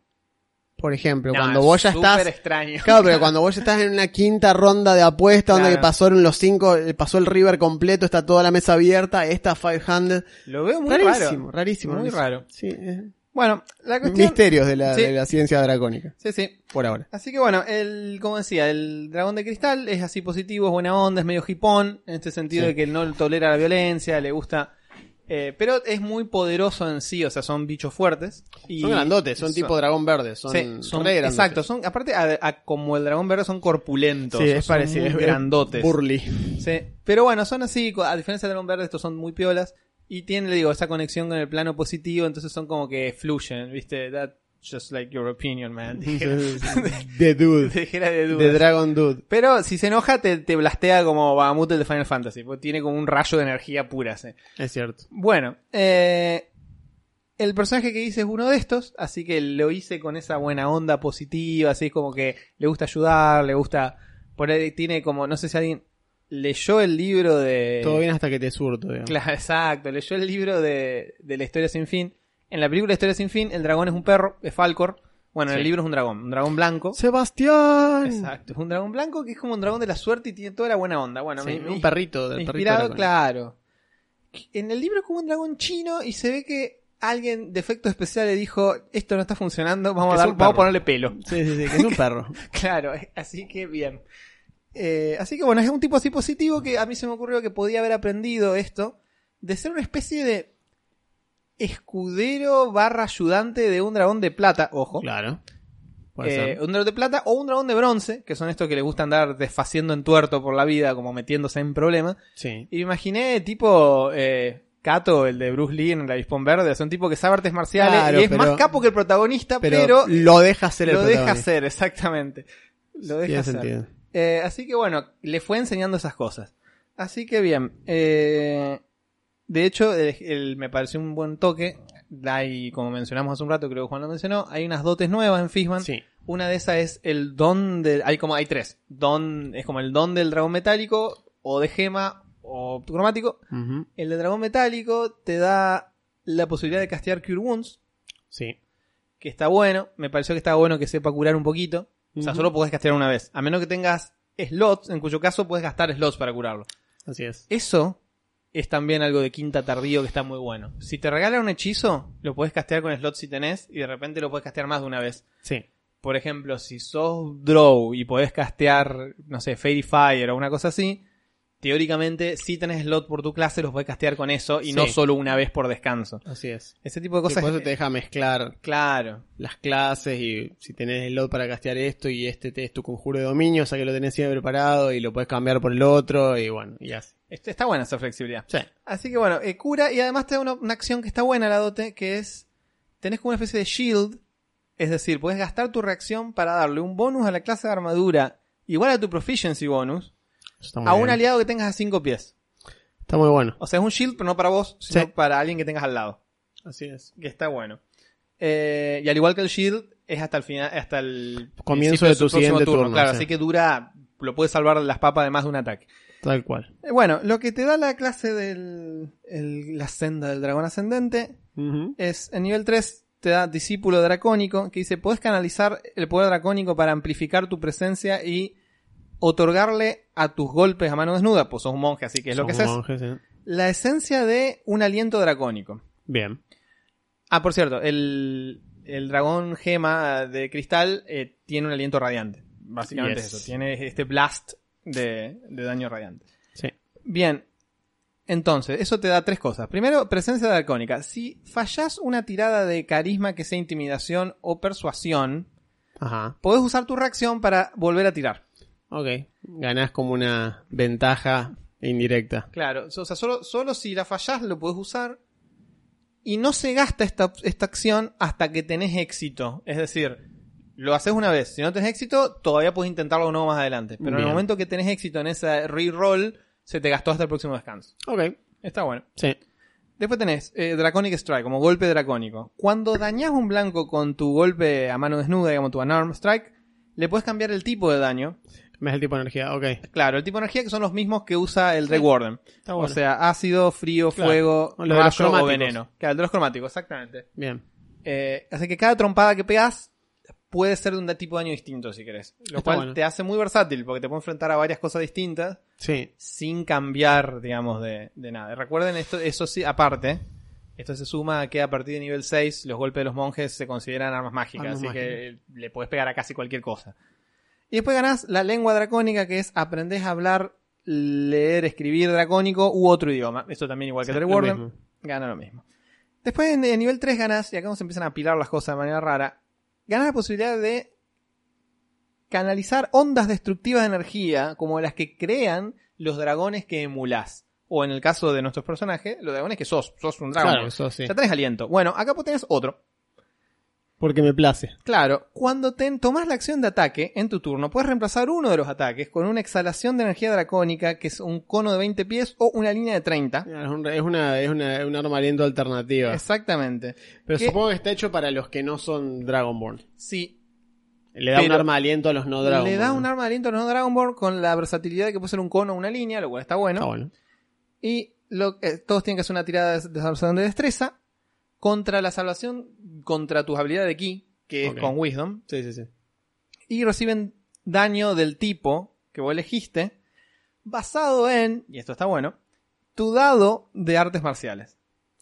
Por ejemplo, No, cuando es vos ya estás. extraño. Claro, pero cuando vos ya estás en una quinta ronda de apuesta, donde Claro. que pasaron los cinco, eh, pasó el river completo, está toda la mesa abierta, esta five handed. Lo veo muy Rarísimo, raro. rarísimo. Muy rarísimo. raro. Sí, eh, Bueno, la cuestión... misterios de la, Sí. de la ciencia dracónica, Sí, sí. por ahora. Así que bueno, el, como decía, el dragón de cristal es así positivo, es buena onda, es medio hipón, en este sentido Sí. de que no tolera la violencia, le gusta... eh, pero es muy poderoso en sí, o sea, son bichos fuertes. Y son grandotes, son, tipo dragón verde, son, sí, son re grandotes. exacto, son aparte a- a- como el dragón verde son corpulentos, Sí, es son parecido, muy es- es grandotes. Burly. Sí, pero bueno, son así, a diferencia del dragón verde, estos son muy piolas y tienen, le digo, esa conexión con el plano positivo, entonces son como que fluyen, ¿viste? Just like your opinion, man. Dijera, The Dude. dijera de The. Dragon Dude. Pero si se enoja, te, te blastea como Bahamut el de Final Fantasy, porque tiene como un rayo de energía pura. ¿sí? Es cierto. Bueno, eh, el personaje que hice es uno de estos, así que lo hice con esa buena onda positiva, así como que le gusta ayudar, le gusta... Por ahí tiene como, no sé si alguien leyó el libro de... Todo bien hasta que te surto, digamos. Claro, exacto. Leyó el libro de, de la historia sin fin. En la película Historia sin fin, el dragón es un perro, es Falcor. Bueno, en el libro es un dragón, un dragón blanco. Sebastián. Exacto, es un dragón blanco que es como un dragón de la suerte y tiene toda la buena onda. Bueno, Sí, me- un perrito del perrito inspirado, dragón. claro. En el libro es como un dragón chino y se ve que alguien de efecto especial le dijo, esto no está funcionando, vamos, a, dar, vamos a ponerle pelo. Sí, sí, sí, que es un perro. Claro, así que bien. Eh, así que bueno, es un tipo así positivo que a mí se me ocurrió que podía haber aprendido esto de ser una especie de escudero barra ayudante de un dragón de plata, ojo. claro. Eh, ser. un dragón de plata o un dragón de bronce, que son estos que les gusta andar desfaciendo en tuerto por la vida, como metiéndose en problemas. Sí. Y imaginé tipo eh, Kato, el de Bruce Lee en el avispón verde, es un tipo que sabe artes marciales Claro, y es pero- más capo que el protagonista, Pero, pero, lo deja ser el lo deja hacer, exactamente. Lo deja sentido. Eh, así que bueno, le fue enseñando esas cosas. Así que bien. eh, de hecho, el- el- me pareció un buen toque. Hay, como mencionamos hace un rato, creo que Juan lo mencionó, hay unas dotes nuevas en Fishman. Sí. Una de esas es el don del... Hay como, hay tres. Don, es como el don del dragón metálico, o de gema, o cromático. El de dragón metálico te da la posibilidad de castear Cure Wounds, Sí. que está bueno. Me pareció que está bueno que sepa curar un poquito. O sea, solo podés castear una vez. A menos que tengas slots, en cuyo caso puedes gastar slots para curarlo. Así es. Eso es también algo de quinta tardío que está muy bueno. Si te regalan un hechizo, lo puedes castear con slots si tenés, y de repente lo puedes castear más de una vez. Sí. Por ejemplo, si sos Draw y podés castear, no sé, Fairy Fire o una cosa así, teóricamente si tenés slot por tu clase los podés castear con eso y Sí. no solo una vez por descanso. Así es. Ese tipo de cosas. por eso te deja mezclar Claro. las clases y si tenés el lot para castear esto y este te- es tu conjuro de dominio, o sea que lo tenés siempre preparado y lo puedes cambiar por el otro y bueno, y así. Este- Está buena esa flexibilidad. Sí. Así que bueno, eh, cura y además te da una, una acción que está buena la dote, que es, tenés como una especie de shield, es decir, puedes gastar tu reacción para darle un bonus a la clase de armadura igual a tu proficiency bonus está muy a un aliado que tengas a 5 pies. Está muy bueno. O sea, es un shield, pero no para vos, sino Sí. para alguien que tengas al lado. Así es. Que está bueno. Eh, y al igual que el shield, es hasta el final, hasta el Comienzo de tu siguiente turno, Claro, sí. así que dura, lo puedes salvar de las papas de más de un ataque. Tal cual. Eh, Bueno, lo que te da la clase del el- la senda del dragón ascendente es en nivel 3 te da discípulo dracónico, que dice, puedes canalizar el poder dracónico para amplificar tu presencia y otorgarle a tus golpes a mano desnuda, pues sos un monje, así que es lo que haces, sí. la esencia de un aliento dracónico. Bien. Ah, por cierto, el, el dragón gema de cristal eh, tiene un aliento radiante. Básicamente Yes. es eso. Tiene este blast de, de daño radiante. Sí. Bien. Entonces, eso te da tres cosas. Primero, presencia dracónica. Si fallas una tirada de carisma que sea intimidación o persuasión, Ajá. podés usar tu reacción para volver a tirar. Ok. Ganás como una ventaja indirecta. Claro, o sea, solo, solo si la fallás lo podés usar. Y no se gasta esta, esta acción hasta que tenés éxito. Es decir, lo haces una vez. Si no tenés éxito, todavía puedes intentarlo nuevo más adelante. Pero en el momento que tenés éxito en esa reroll, se te gastó hasta el próximo descanso. Ok. Está bueno. Sí. Después tenés eh, Draconic Strike, como golpe dracónico. Cuando dañás un blanco con tu golpe a mano desnuda, digamos tu Unarmed Strike, le puedes cambiar el tipo de daño. Es el tipo de energía. Ok. Claro, el tipo de energía que son los mismos que usa el Red Warden. Bueno. O sea, ácido, frío, Claro. fuego, lo de los o veneno. Claro, el de los cromáticos, exactamente. Bien. Eh, así que cada trompada que pegas puede ser de un tipo de daño distinto, si querés. Lo Está cual bueno. te hace muy versátil, porque te puede enfrentar a varias cosas distintas Sí. sin cambiar, digamos, de, de nada. Recuerden esto, eso sí, aparte, esto se suma a que a partir de nivel 6 los golpes de los monjes se consideran armas mágicas, Armas así que le puedes pegar a casi cualquier cosa. Y después ganás la lengua dracónica, que es aprendés a hablar, leer, escribir dracónico u otro idioma. Esto también igual que el Lo Warden, gana lo mismo. Después en, en nivel 3 ganás, y acá se empiezan a apilar las cosas de manera rara, ganas la posibilidad de canalizar ondas destructivas de energía como las que crean los dragones que emulás. O en el caso de nuestros personajes, los dragones que sos, sos un dragón. Claro, eso sí. Ya tenés aliento. Bueno, acá pues tenés otro. Porque me place. Claro, cuando te tomás la acción de ataque en tu turno, puedes reemplazar uno de los ataques con una exhalación de energía dracónica, que es un cono de 20 pies o una línea de 30. Es, un- es una, es una, un arma aliento alternativa. Exactamente. Pero que- supongo que está hecho para los que no son Dragonborn. Sí, Le da un arma aliento a los no Dragonborn. le da un arma de aliento a los no Dragonborn con la versatilidad de que puede ser un cono o una línea, lo cual está bueno. Está bueno. Y lo, eh, todos tienen que hacer una tirada de, de salvación de destreza contra la salvación, contra tus habilidades de ki, que es con Wisdom. Sí, sí, sí. Y reciben daño del tipo que vos elegiste, basado en, y esto está bueno, tu dado de artes marciales.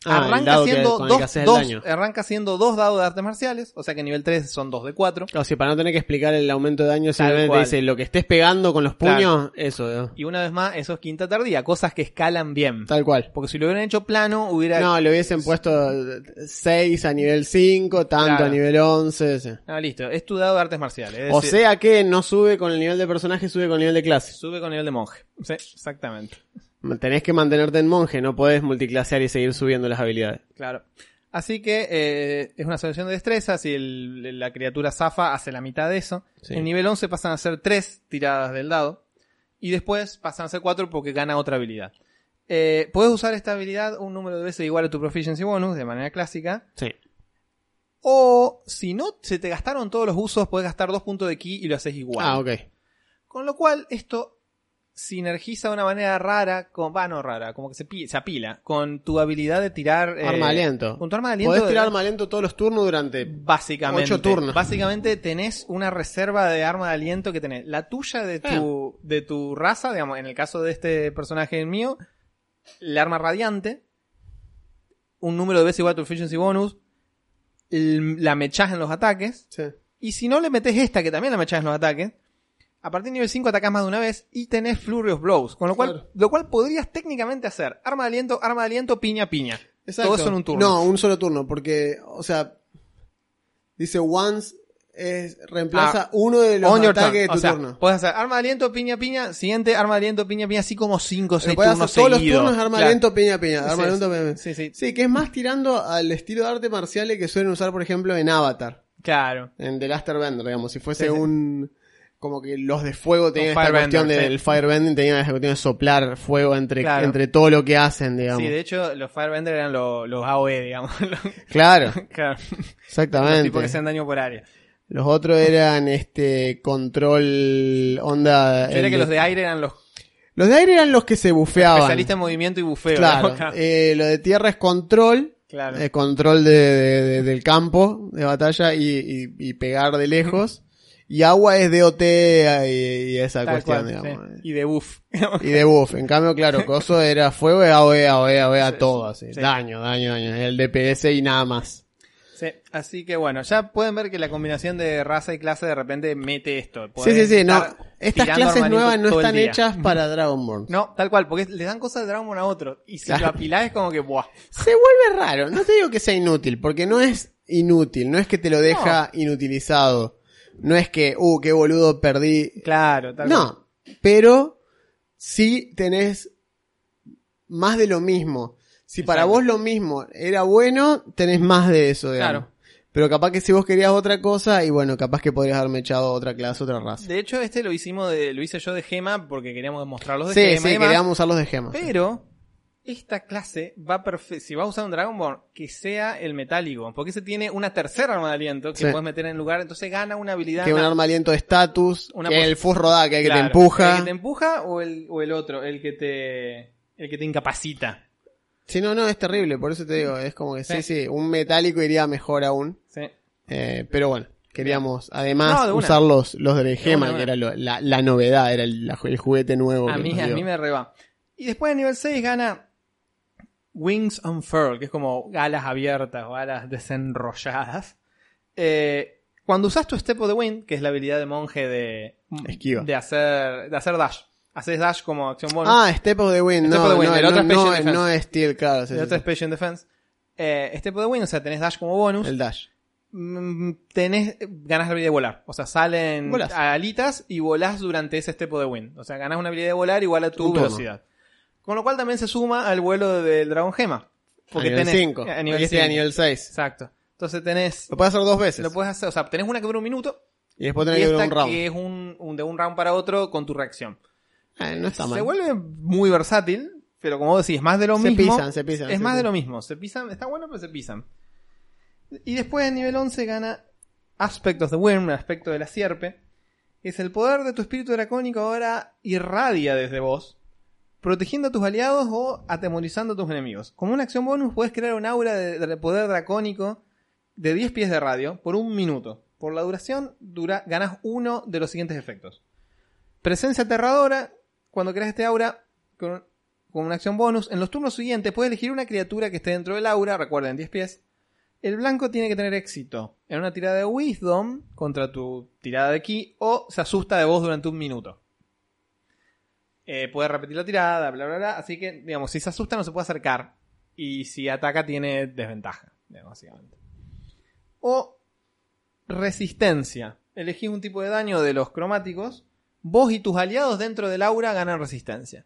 Ah, el arranca, siendo el que dos, el dos- arranca siendo dos dados de artes marciales, o sea que nivel 3 son 2 de 4. O sea, para no tener que explicar el aumento de daño, simplemente dice lo que estés pegando con los puños, Claro. eso, ¿no? Y una vez más, eso es quinta tardía, cosas que escalan bien. tal cual. Porque si lo hubieran hecho plano, hubiera... No, le hubiesen puesto 6 a nivel 5, tanto Claro. a nivel 11. sí. Ah, listo, es tu dado de artes marciales. es O decir, sea que no sube con el nivel de personaje, sube con el nivel de clase. Sube con nivel de monje. Sí, exactamente. Tenés que mantenerte en monje, no podés multiclasear y seguir subiendo las habilidades. Claro. Así que eh, es una solución de destreza. Si el- la criatura zafa, hace la mitad de eso. Sí. En nivel 11 pasan a ser 3 tiradas del dado. Y después pasan a ser 4 porque gana otra habilidad. Eh, puedes usar esta habilidad un número de veces igual a tu proficiency bonus de manera clásica. Sí. O si no se te gastaron todos los usos, puedes gastar 2 puntos de ki y lo haces igual. Ah, ok. Con lo cual, esto sinergiza de una manera rara, con, va, no rara, como que se, pi- se apila con tu habilidad de tirar. eh, Arma de aliento. Con tu arma de aliento. Podés de- tirar arma de aliento todos los turnos durante... Básicamente. Ocho turnos. Básicamente tenés una reserva de arma de aliento que tenés. La tuya de tu, de tu raza, digamos, en el caso de este personaje mío, el arma radiante, un número de veces igual a tu efficiency bonus, el- la mechás en los ataques, Sí. y si no le metes esta, que también la mechás en los ataques, a partir de nivel 5 atacás más de una vez y tenés Flurry of Blows. Con lo cual, Claro. lo cual podrías técnicamente hacer arma de aliento, arma de aliento, piña, piña. Exacto. Todo eso en un turno. No, un solo turno, porque, o sea, dice once es, reemplaza Ah, uno de los ataques turn. de tu o sea, turno. puedes hacer arma de aliento, piña, piña, siguiente arma de aliento, piña, piña, así como 5 o 6 Pero puedes turnos hacer todos los turnos arma de Claro. aliento, piña, piña. Arma Sí, de aliento, piña, piña. Sí, sí. Sí, que es más tirando al estilo de arte marciales que suelen usar, por ejemplo, en Avatar. Claro. En The Last Airbender, digamos. Si fuese Sí, sí. un... Como que los de fuego tenían esta cuestión sí. del firebending, tenían esa cuestión de soplar fuego entre, Claro. entre todo lo que hacen, digamos. Sí, de hecho, los Firebender eran los, los AOE, digamos. Claro, claro. Los exactamente. tipos que hacen daño por área. Los otros eran este control onda. Yo el que los de aire eran los los de aire eran los que se bufeaban. especialistas en movimiento y bufeo. Claro. Eh, lo de tierra es control Claro. eh, control de, de- de- del campo de batalla y, y- y pegar de lejos. Y agua es DOT y, y esa Tal cuestión, cual, digamos. sí. Y de buff. Y de buff. En cambio, claro, Coso era fuego AOE, AOE, AOE a Sí, todo, así. sí. Daño, daño, daño. El DPS y nada más. Sí, así que bueno, ya pueden ver que la combinación de raza y clase de repente mete esto. Sí, sí, sí, no. Estas clases nuevas no están hechas para Dragonborn. No, tal cual, porque le dan cosas de Dragon a otro. Y si Claro. lo apilás es como que, buah. Se vuelve raro. No te digo que sea inútil, porque no es inútil. No es que te lo deja inutilizado. No es que, uh, qué boludo perdí. Claro, tal cual. No, pero sí tenés más de lo mismo. Si para vos lo mismo era bueno, tenés más de eso, digamos. Claro. Pero capaz que si vos querías otra cosa, y bueno, capaz que podrías haberme echado otra clase, otra raza. De hecho, este lo hicimos de, lo hice yo de gema porque queríamos mostrarlos de Sí, gema. sí, queríamos usar los de gemas. Pero esta clase va perfecto. Si vas a usar un Dragonborn, que sea el metálico. Porque ese tiene una tercera arma de aliento que Sí. puedes meter en lugar. Entonces gana una habilidad. Que un una- arma aliento de estatus, el Fus Rodá, que, que te empuja. ¿El que te empuja o el, o el otro? El que te. El que te incapacita. Sí, no, no, es terrible, por eso te digo, es como que sí, Sí. sí, un metálico iría mejor aún. Sí. Eh, pero bueno, queríamos además No, de usar los, los de gema, de que era lo- la, la novedad, era el, la- el juguete nuevo. A mí, a mí me reba. Y después en nivel 6 gana Wings Unfurled, que es como alas abiertas o alas desenrolladas. Eh, cuando usas tu Step of the Wind, que es la habilidad de monje de, Esquiva. de hacer de hacer dash. Haces dash como acción bonus. Ah, Step of the Wind, Step no, of the Wind, no, el no, otro no, Defense. no es Steel, claro, sí, el sí, otro sí. Special Defense. Eh, Step of the Wind, o sea, tenés dash como bonus. el dash. Mm, tenés, ganas la habilidad de volar. O sea, salen Volás. alitas y volás durante ese step de wind. O sea, ganas una habilidad de volar igual a tu Un velocidad. Con lo cual también se suma al vuelo del dragón gema. Porque a nivel tenés, 5, A nivel este a 5. nivel 6. Exacto. Entonces tenés, Lo puedes hacer dos veces. lo puedes hacer, o sea, tenés una que dura un minuto y después y tenés que esta un round. que es un, un- de un round para otro con tu reacción. Eh, no está mal. Se vuelve muy versátil, pero como vos decís, más de lo Se mismo. pisan, se pisan, Es se más de lo mismo. Se pisan, está bueno, pero se pisan. Y después en nivel 11 gana Aspect of the Worm, aspecto de la sierpe. Es el poder de tu espíritu dracónico ahora irradia desde vos, protegiendo a tus aliados o atemorizando a tus enemigos. Como una acción bonus puedes crear un aura de, de poder dracónico de 10 pies de radio por un minuto. Por la duración dura, ganas uno de los siguientes efectos. Presencia aterradora. Cuando creas este aura con, con una acción bonus, en los turnos siguientes puedes elegir una criatura que esté dentro del aura, recuerden 10 pies. El blanco tiene que tener éxito en una tirada de Wisdom contra tu tirada de Ki o se asusta de vos durante un minuto. Eh, puede repetir la tirada, bla, bla, bla. Así que, digamos, si se asusta no se puede acercar. Y si ataca tiene desventaja, digamos, básicamente. O resistencia. Elegís un tipo de daño de los cromáticos. Vos y tus aliados dentro del aura ganan resistencia.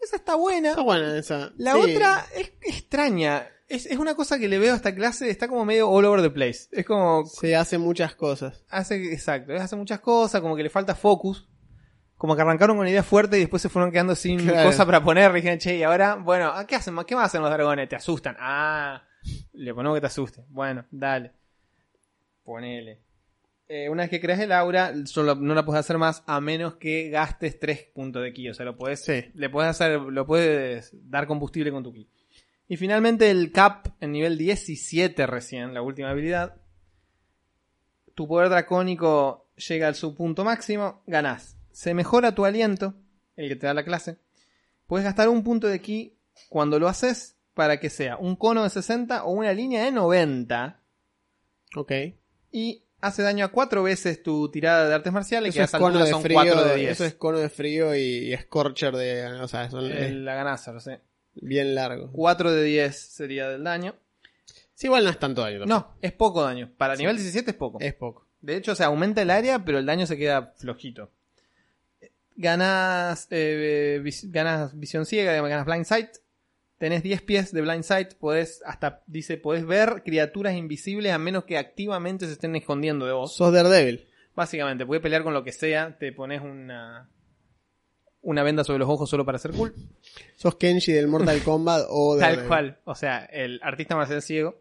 Esa está buena. Está buena esa. La Sí. otra es extraña. Es, es una cosa que le veo a esta clase, está como medio all over the place. Es como, Se hace muchas cosas. hace, exacto, hace muchas cosas, como que le falta focus. Como que arrancaron con idea fuerte y después se fueron quedando sin Claro. cosa para poner. Y dijeron, che, y ahora, bueno, ¿a ¿qué hacen? ¿Qué más hacen los dragones? Te asustan. Ah, le ponemos que te asuste. Bueno, dale. Ponele. Eh, una vez que creas el aura, solo no la puedes hacer más a menos que gastes 3 puntos de ki. O sea, lo puedes, Sí. le puedes hacer, lo puedes dar combustible con tu ki. Y finalmente el cap en nivel 17 recién, la última habilidad. Tu poder dracónico llega al su punto máximo, ganás. Se mejora tu aliento, el que te da la clase. Puedes gastar un punto de ki cuando lo haces para que sea un cono de 60 o una línea de 90 Ok. y hace daño a cuatro veces tu tirada de artes marciales, Eso que es cono de son frío. 4 de 10. Eso es cono de frío y, y Scorcher de. O sea, son Eh, la ganaza, lo sé. bien largos. 4 de 10 sería del daño. Sí, igual no es tanto daño. tampoco. No, es poco daño. Para Sí. nivel 17 es poco. Es poco. De hecho, se aumenta el área, pero el daño se queda flojito. Ganas, eh, vis- ganas visión ciega, ganas blind sight. Tenés 10 pies de blind sight. Podés, hasta, dice, podés ver criaturas invisibles a menos que activamente se estén escondiendo de vos. Sos Daredevil. Básicamente, puedes pelear con lo que sea. Te pones una, una venda sobre los ojos solo para ser cool. Sos Kenshi del Mortal Kombat o Tal Daredevil. cual. O sea, el artista marcial ciego.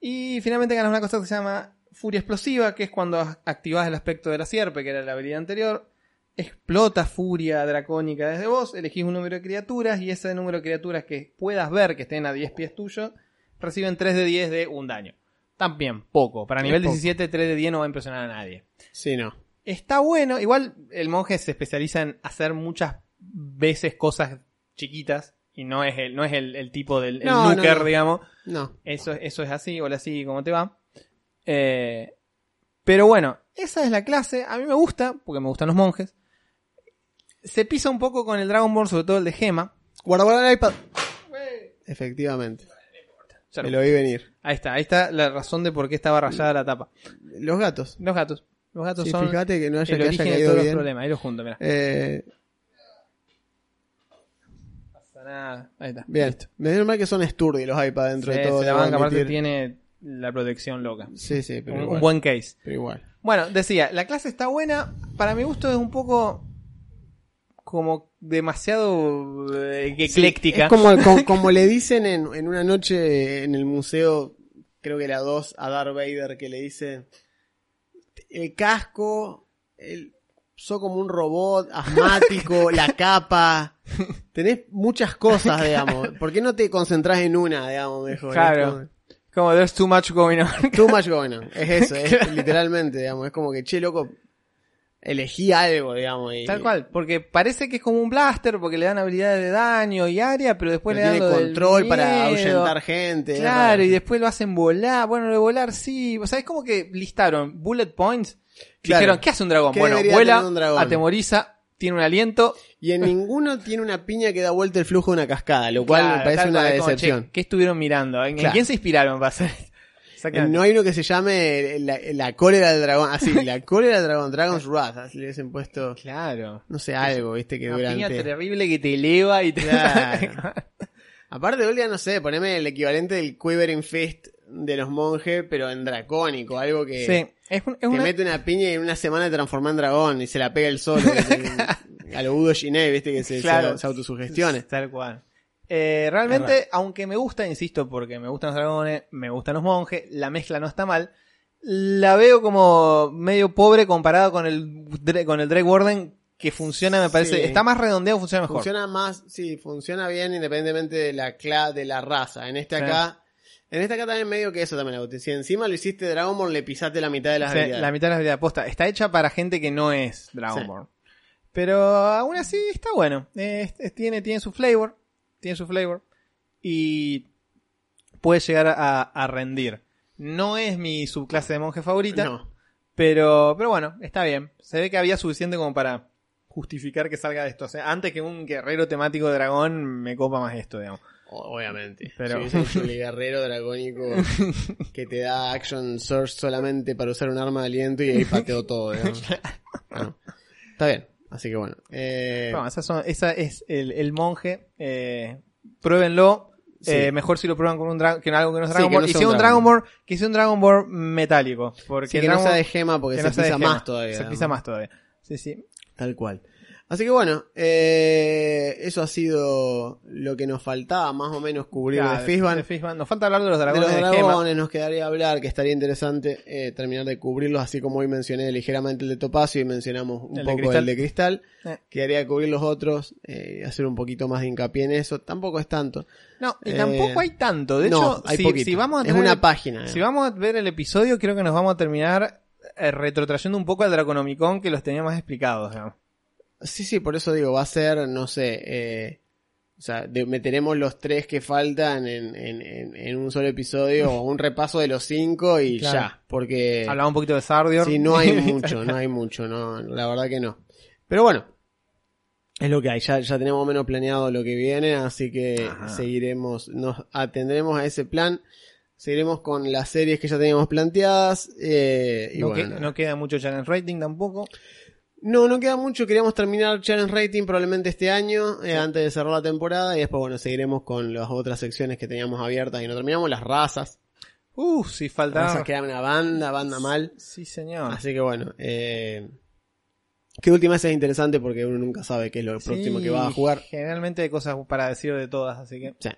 Y finalmente ganas una cosa que se llama Furia Explosiva, que es cuando activas el aspecto de la sierpe, que era la habilidad anterior. Explota furia dracónica desde vos, elegís un número de criaturas y ese número de criaturas que puedas ver que estén a 10 pies tuyo, reciben 3 de 10 de un daño. También, poco. Para nivel poco. 17, 3 de 10 no va a impresionar a nadie. Sí, no. Está bueno, igual el monje se especializa en hacer muchas veces cosas chiquitas y no es el, no es el, el tipo del el No, nuker, no. digamos. No. Eso, eso es así, hola así, ¿cómo te va? Eh, pero bueno, esa es la clase. A mí me gusta, porque me gustan los monjes. Se pisa un poco con el Dragon Ball, sobre todo el de Gema. Guarda, guarda el iPad. Efectivamente. Ya Me lo- vi venir. Ahí está, ahí está la razón de por qué estaba rayada la tapa. Los gatos. Los gatos. Los gatos Sí, son fíjate que no haya, el que haya origen de caído todos los bien. problemas. Ahí lo junto, mira. Eh, pasa nada. Ahí está. bien. Listo. Menos mal que son sturdy los iPad dentro Sí, de todo. se la banca, aparte tiene la protección loca. Sí, sí, pero Un, un igual. buen case. Pero igual. Bueno, decía, la clase está buena. Para mi gusto es un poco como demasiado eh, ecléctica. Es como, como, como le dicen en, en una noche en el museo, creo que la 2, a Darth Vader, que le dice el casco, el, sos como un robot asmático, la capa, tenés muchas cosas, digamos. ¿Por qué no te concentras en una, digamos, mejor? Claro. Como- there's too much going on. Too much going on. Es eso, es literalmente, digamos. Es como que, che, loco, elegí algo, digamos. Y, Tal cual, porque parece que es como un blaster, porque le dan habilidades de daño y área, pero después pero le dan tiene lo del control para ahuyentar gente. Claro, y después lo hacen volar. Bueno, lo de volar sí. O sea, es como que listaron bullet points. Claro. Dijeron, ¿qué hace un dragón? ¿Qué bueno, vuela, dragón? atemoriza, tiene un aliento. Y en ninguno tiene una piña que da vuelta el flujo de una cascada, lo cual Claro, me parece una decepción. che, ¿Qué estuvieron mirando? ¿En, quién se inspiraron para hacer? Eh, Exactamente. No hay uno que se llame la, la cólera del dragón. Así, la cólera del dragón, Dragon's Wrath. Así le hubiesen puesto, Claro. no sé, algo, viste, que Una piña durante. terrible que te eleva y te... Claro. Aparte, Olga, no sé, poneme el equivalente del Quivering Fist de los monjes, pero en dracónico, algo que sí, es, un- es te una... mete una piña y en una semana te transforma en dragón y se la pega el que- a lo Udo Giné, viste, que se, Claro. se, se autosugestione. Tal cual. Eh, realmente, aunque me gusta, insisto, porque me gustan los dragones, me gustan los monjes, la mezcla no está mal. La veo como medio pobre comparado con el con el Drake Warden que funciona, me parece, Sí. está más redondeado, funciona mejor. Funciona más, sí, funciona bien independientemente de la cla de la raza. En este Sí. acá, en este acá también medio que eso también hago. Si encima lo hiciste Dragon Ball, le pisaste la mitad de las Sí, habilidades. la mitad de la habilidad posta. Está hecha para gente que no es Dragonborn. Pero aún así está bueno. Eh, tiene, tiene su flavor. Tiene su flavor. Y puede llegar a, a rendir. No es mi subclase de monje favorita. No. Pero, pero bueno, está bien. Se ve que había suficiente como para justificar que salga de esto. O sea, antes que un guerrero temático de dragón, me copa más esto, digamos. Obviamente. Pero- Si hubiese hecho el guerrero dragónico que te da action surge solamente para usar un arma de aliento y ahí pateó todo. digamos. Bueno, está bien. Así que bueno. Eh, Bueno, esas son- esa es el, el monje. Eh, pruébenlo. Sí. Eh, mejor si lo prueban con un que algo que no es Sí, Dragon que Ball. no y sea si un un Dragon Dragon Ball, que sea un Dragon Ball metálico. Porque sí, que no Dragon sea Ball- de gema porque que se no sea pisa más todavía. Se pisa más todavía. Sí, sí. Tal cual. Así que bueno, eh, eso ha sido lo que nos faltaba más o menos cubrir Claro, de Fishban. de. Nos falta hablar de los De dragones los de, gema. dragones nos quedaría hablar, que estaría interesante eh, terminar de cubrirlos, así como hoy mencioné ligeramente el de Topacio y mencionamos un El de poco el de Cristal. Eh. Quedaría cubrir los otros, eh, hacer un poquito más de hincapié en eso. Tampoco es tanto. No, y Eh, tampoco hay tanto. De no, hecho, hay si, vamos a es tener- una página. Si vamos a ver el episodio, creo que nos vamos a terminar eh, retrotrayendo un poco al Draconomicon que los tenía más explicados. digamos. Sí, sí, por eso digo, va a ser, no sé, eh, o sea, de- meteremos los tres que faltan en, en, en, en un solo episodio o un repaso de los cinco y Claro. ya, porque Hablaba un poquito de Sardior. sí, no hay mucho, no hay mucho, no, la verdad que no. Pero bueno, es lo que hay, ya, ya tenemos menos planeado lo que viene, así que Ajá. seguiremos, nos atendremos a ese plan. Seguiremos con las series que ya teníamos planteadas. eh, y no, bueno, que- nada. no queda mucho challenge rating tampoco. No, no queda mucho. Queríamos terminar Challenge Rating probablemente este año, eh, antes de cerrar la temporada. Y después, bueno, seguiremos con las otras secciones que teníamos abiertas y no terminamos. Las razas. Uh, si Las faltaba. razas quedan una banda, banda mal. Sí, señor. Así que bueno, eh, que última vez es interesante porque uno nunca sabe qué es lo próximo Sí, que va a jugar. Generalmente hay cosas para decir de todas, así que. Sí.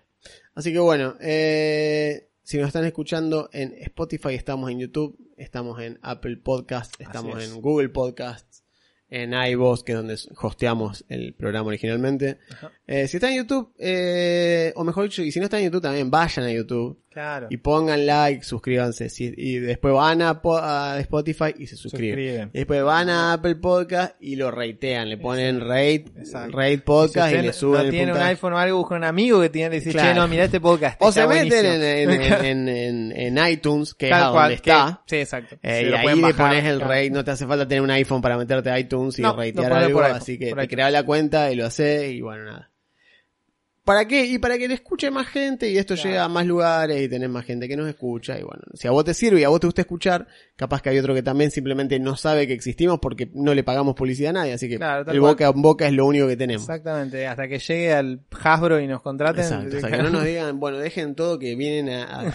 Así que bueno, eh, si nos están escuchando en Spotify, estamos en YouTube, estamos en Apple Podcast, estamos es. en Google Podcasts, en iVoox, que es donde hosteamos el programa originalmente. Eh, si están en YouTube, eh, o mejor dicho, y si no están en YouTube también, vayan a YouTube. Claro. Y pongan like, suscríbanse. y después van a, a Spotify y se suscriben. Suscriben. Y después van a Apple Podcast y lo ratean. Le ponen rate, rate podcast si y, le suben no el tiene un puntaje. iPhone o algo, busca un amigo que tiene y dice, Claro. che, no, mira este podcast. O se meten en, buenísimo". en, en, en, en iTunes, que Tal es a cual, donde está. que- sí, exacto. Eh, y ahí pueden le bajar, pones el claro. rate, no te hace falta tener un iPhone para meterte a iTunes y No, ratear pones algo, por iPhone, así que te creas la cuenta y lo haces y bueno, nada. ¿Para qué? Y para que le escuche más gente y esto Claro. llega a más lugares y tenés más gente que nos escucha y bueno, si a vos te sirve y a vos te gusta escuchar, capaz que hay otro que también simplemente no sabe que existimos porque no le pagamos publicidad a nadie, así que Claro, el cual. boca en boca es lo único que tenemos. Exactamente, hasta que llegue al Hasbro y nos contraten. Exacto, sea, que no nos digan, bueno, dejen todo que vienen a, a-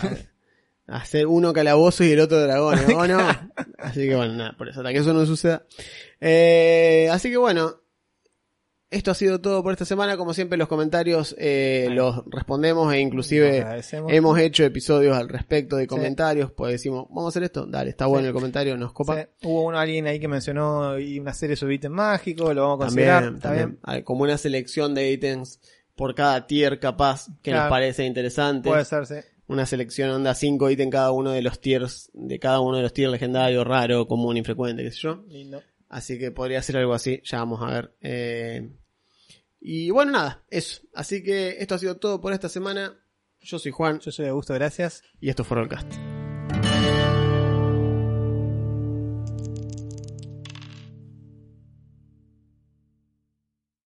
a hacer uno calabozo y el otro dragón, ¿o no? Así que bueno, nada, por eso, hasta que eso no suceda. Eh, así que bueno, esto ha sido todo por esta semana. Como siempre, los comentarios eh, los respondemos e inclusive hemos hecho episodios al respecto de comentarios. Pues decimos, vamos a hacer esto, dale, está bueno el comentario, nos copa. Sí, Hubo uno, alguien ahí que mencionó y una serie sobre ítem mágico, lo vamos a considerar. También, como una selección de ítems por cada tier capaz que nos parece interesante. Puede ser, sí. una selección onda 5 ítems cada uno de los tiers, de cada uno de los tiers legendarios, raro, común, infrecuente, qué sé yo. Lindo. Así que podría ser algo así, ya vamos a ver. Eh, y bueno, nada, eso. Así que esto ha sido todo por esta semana. Yo soy Juan Yo soy Augusto, gracias. y esto fue Rollcast.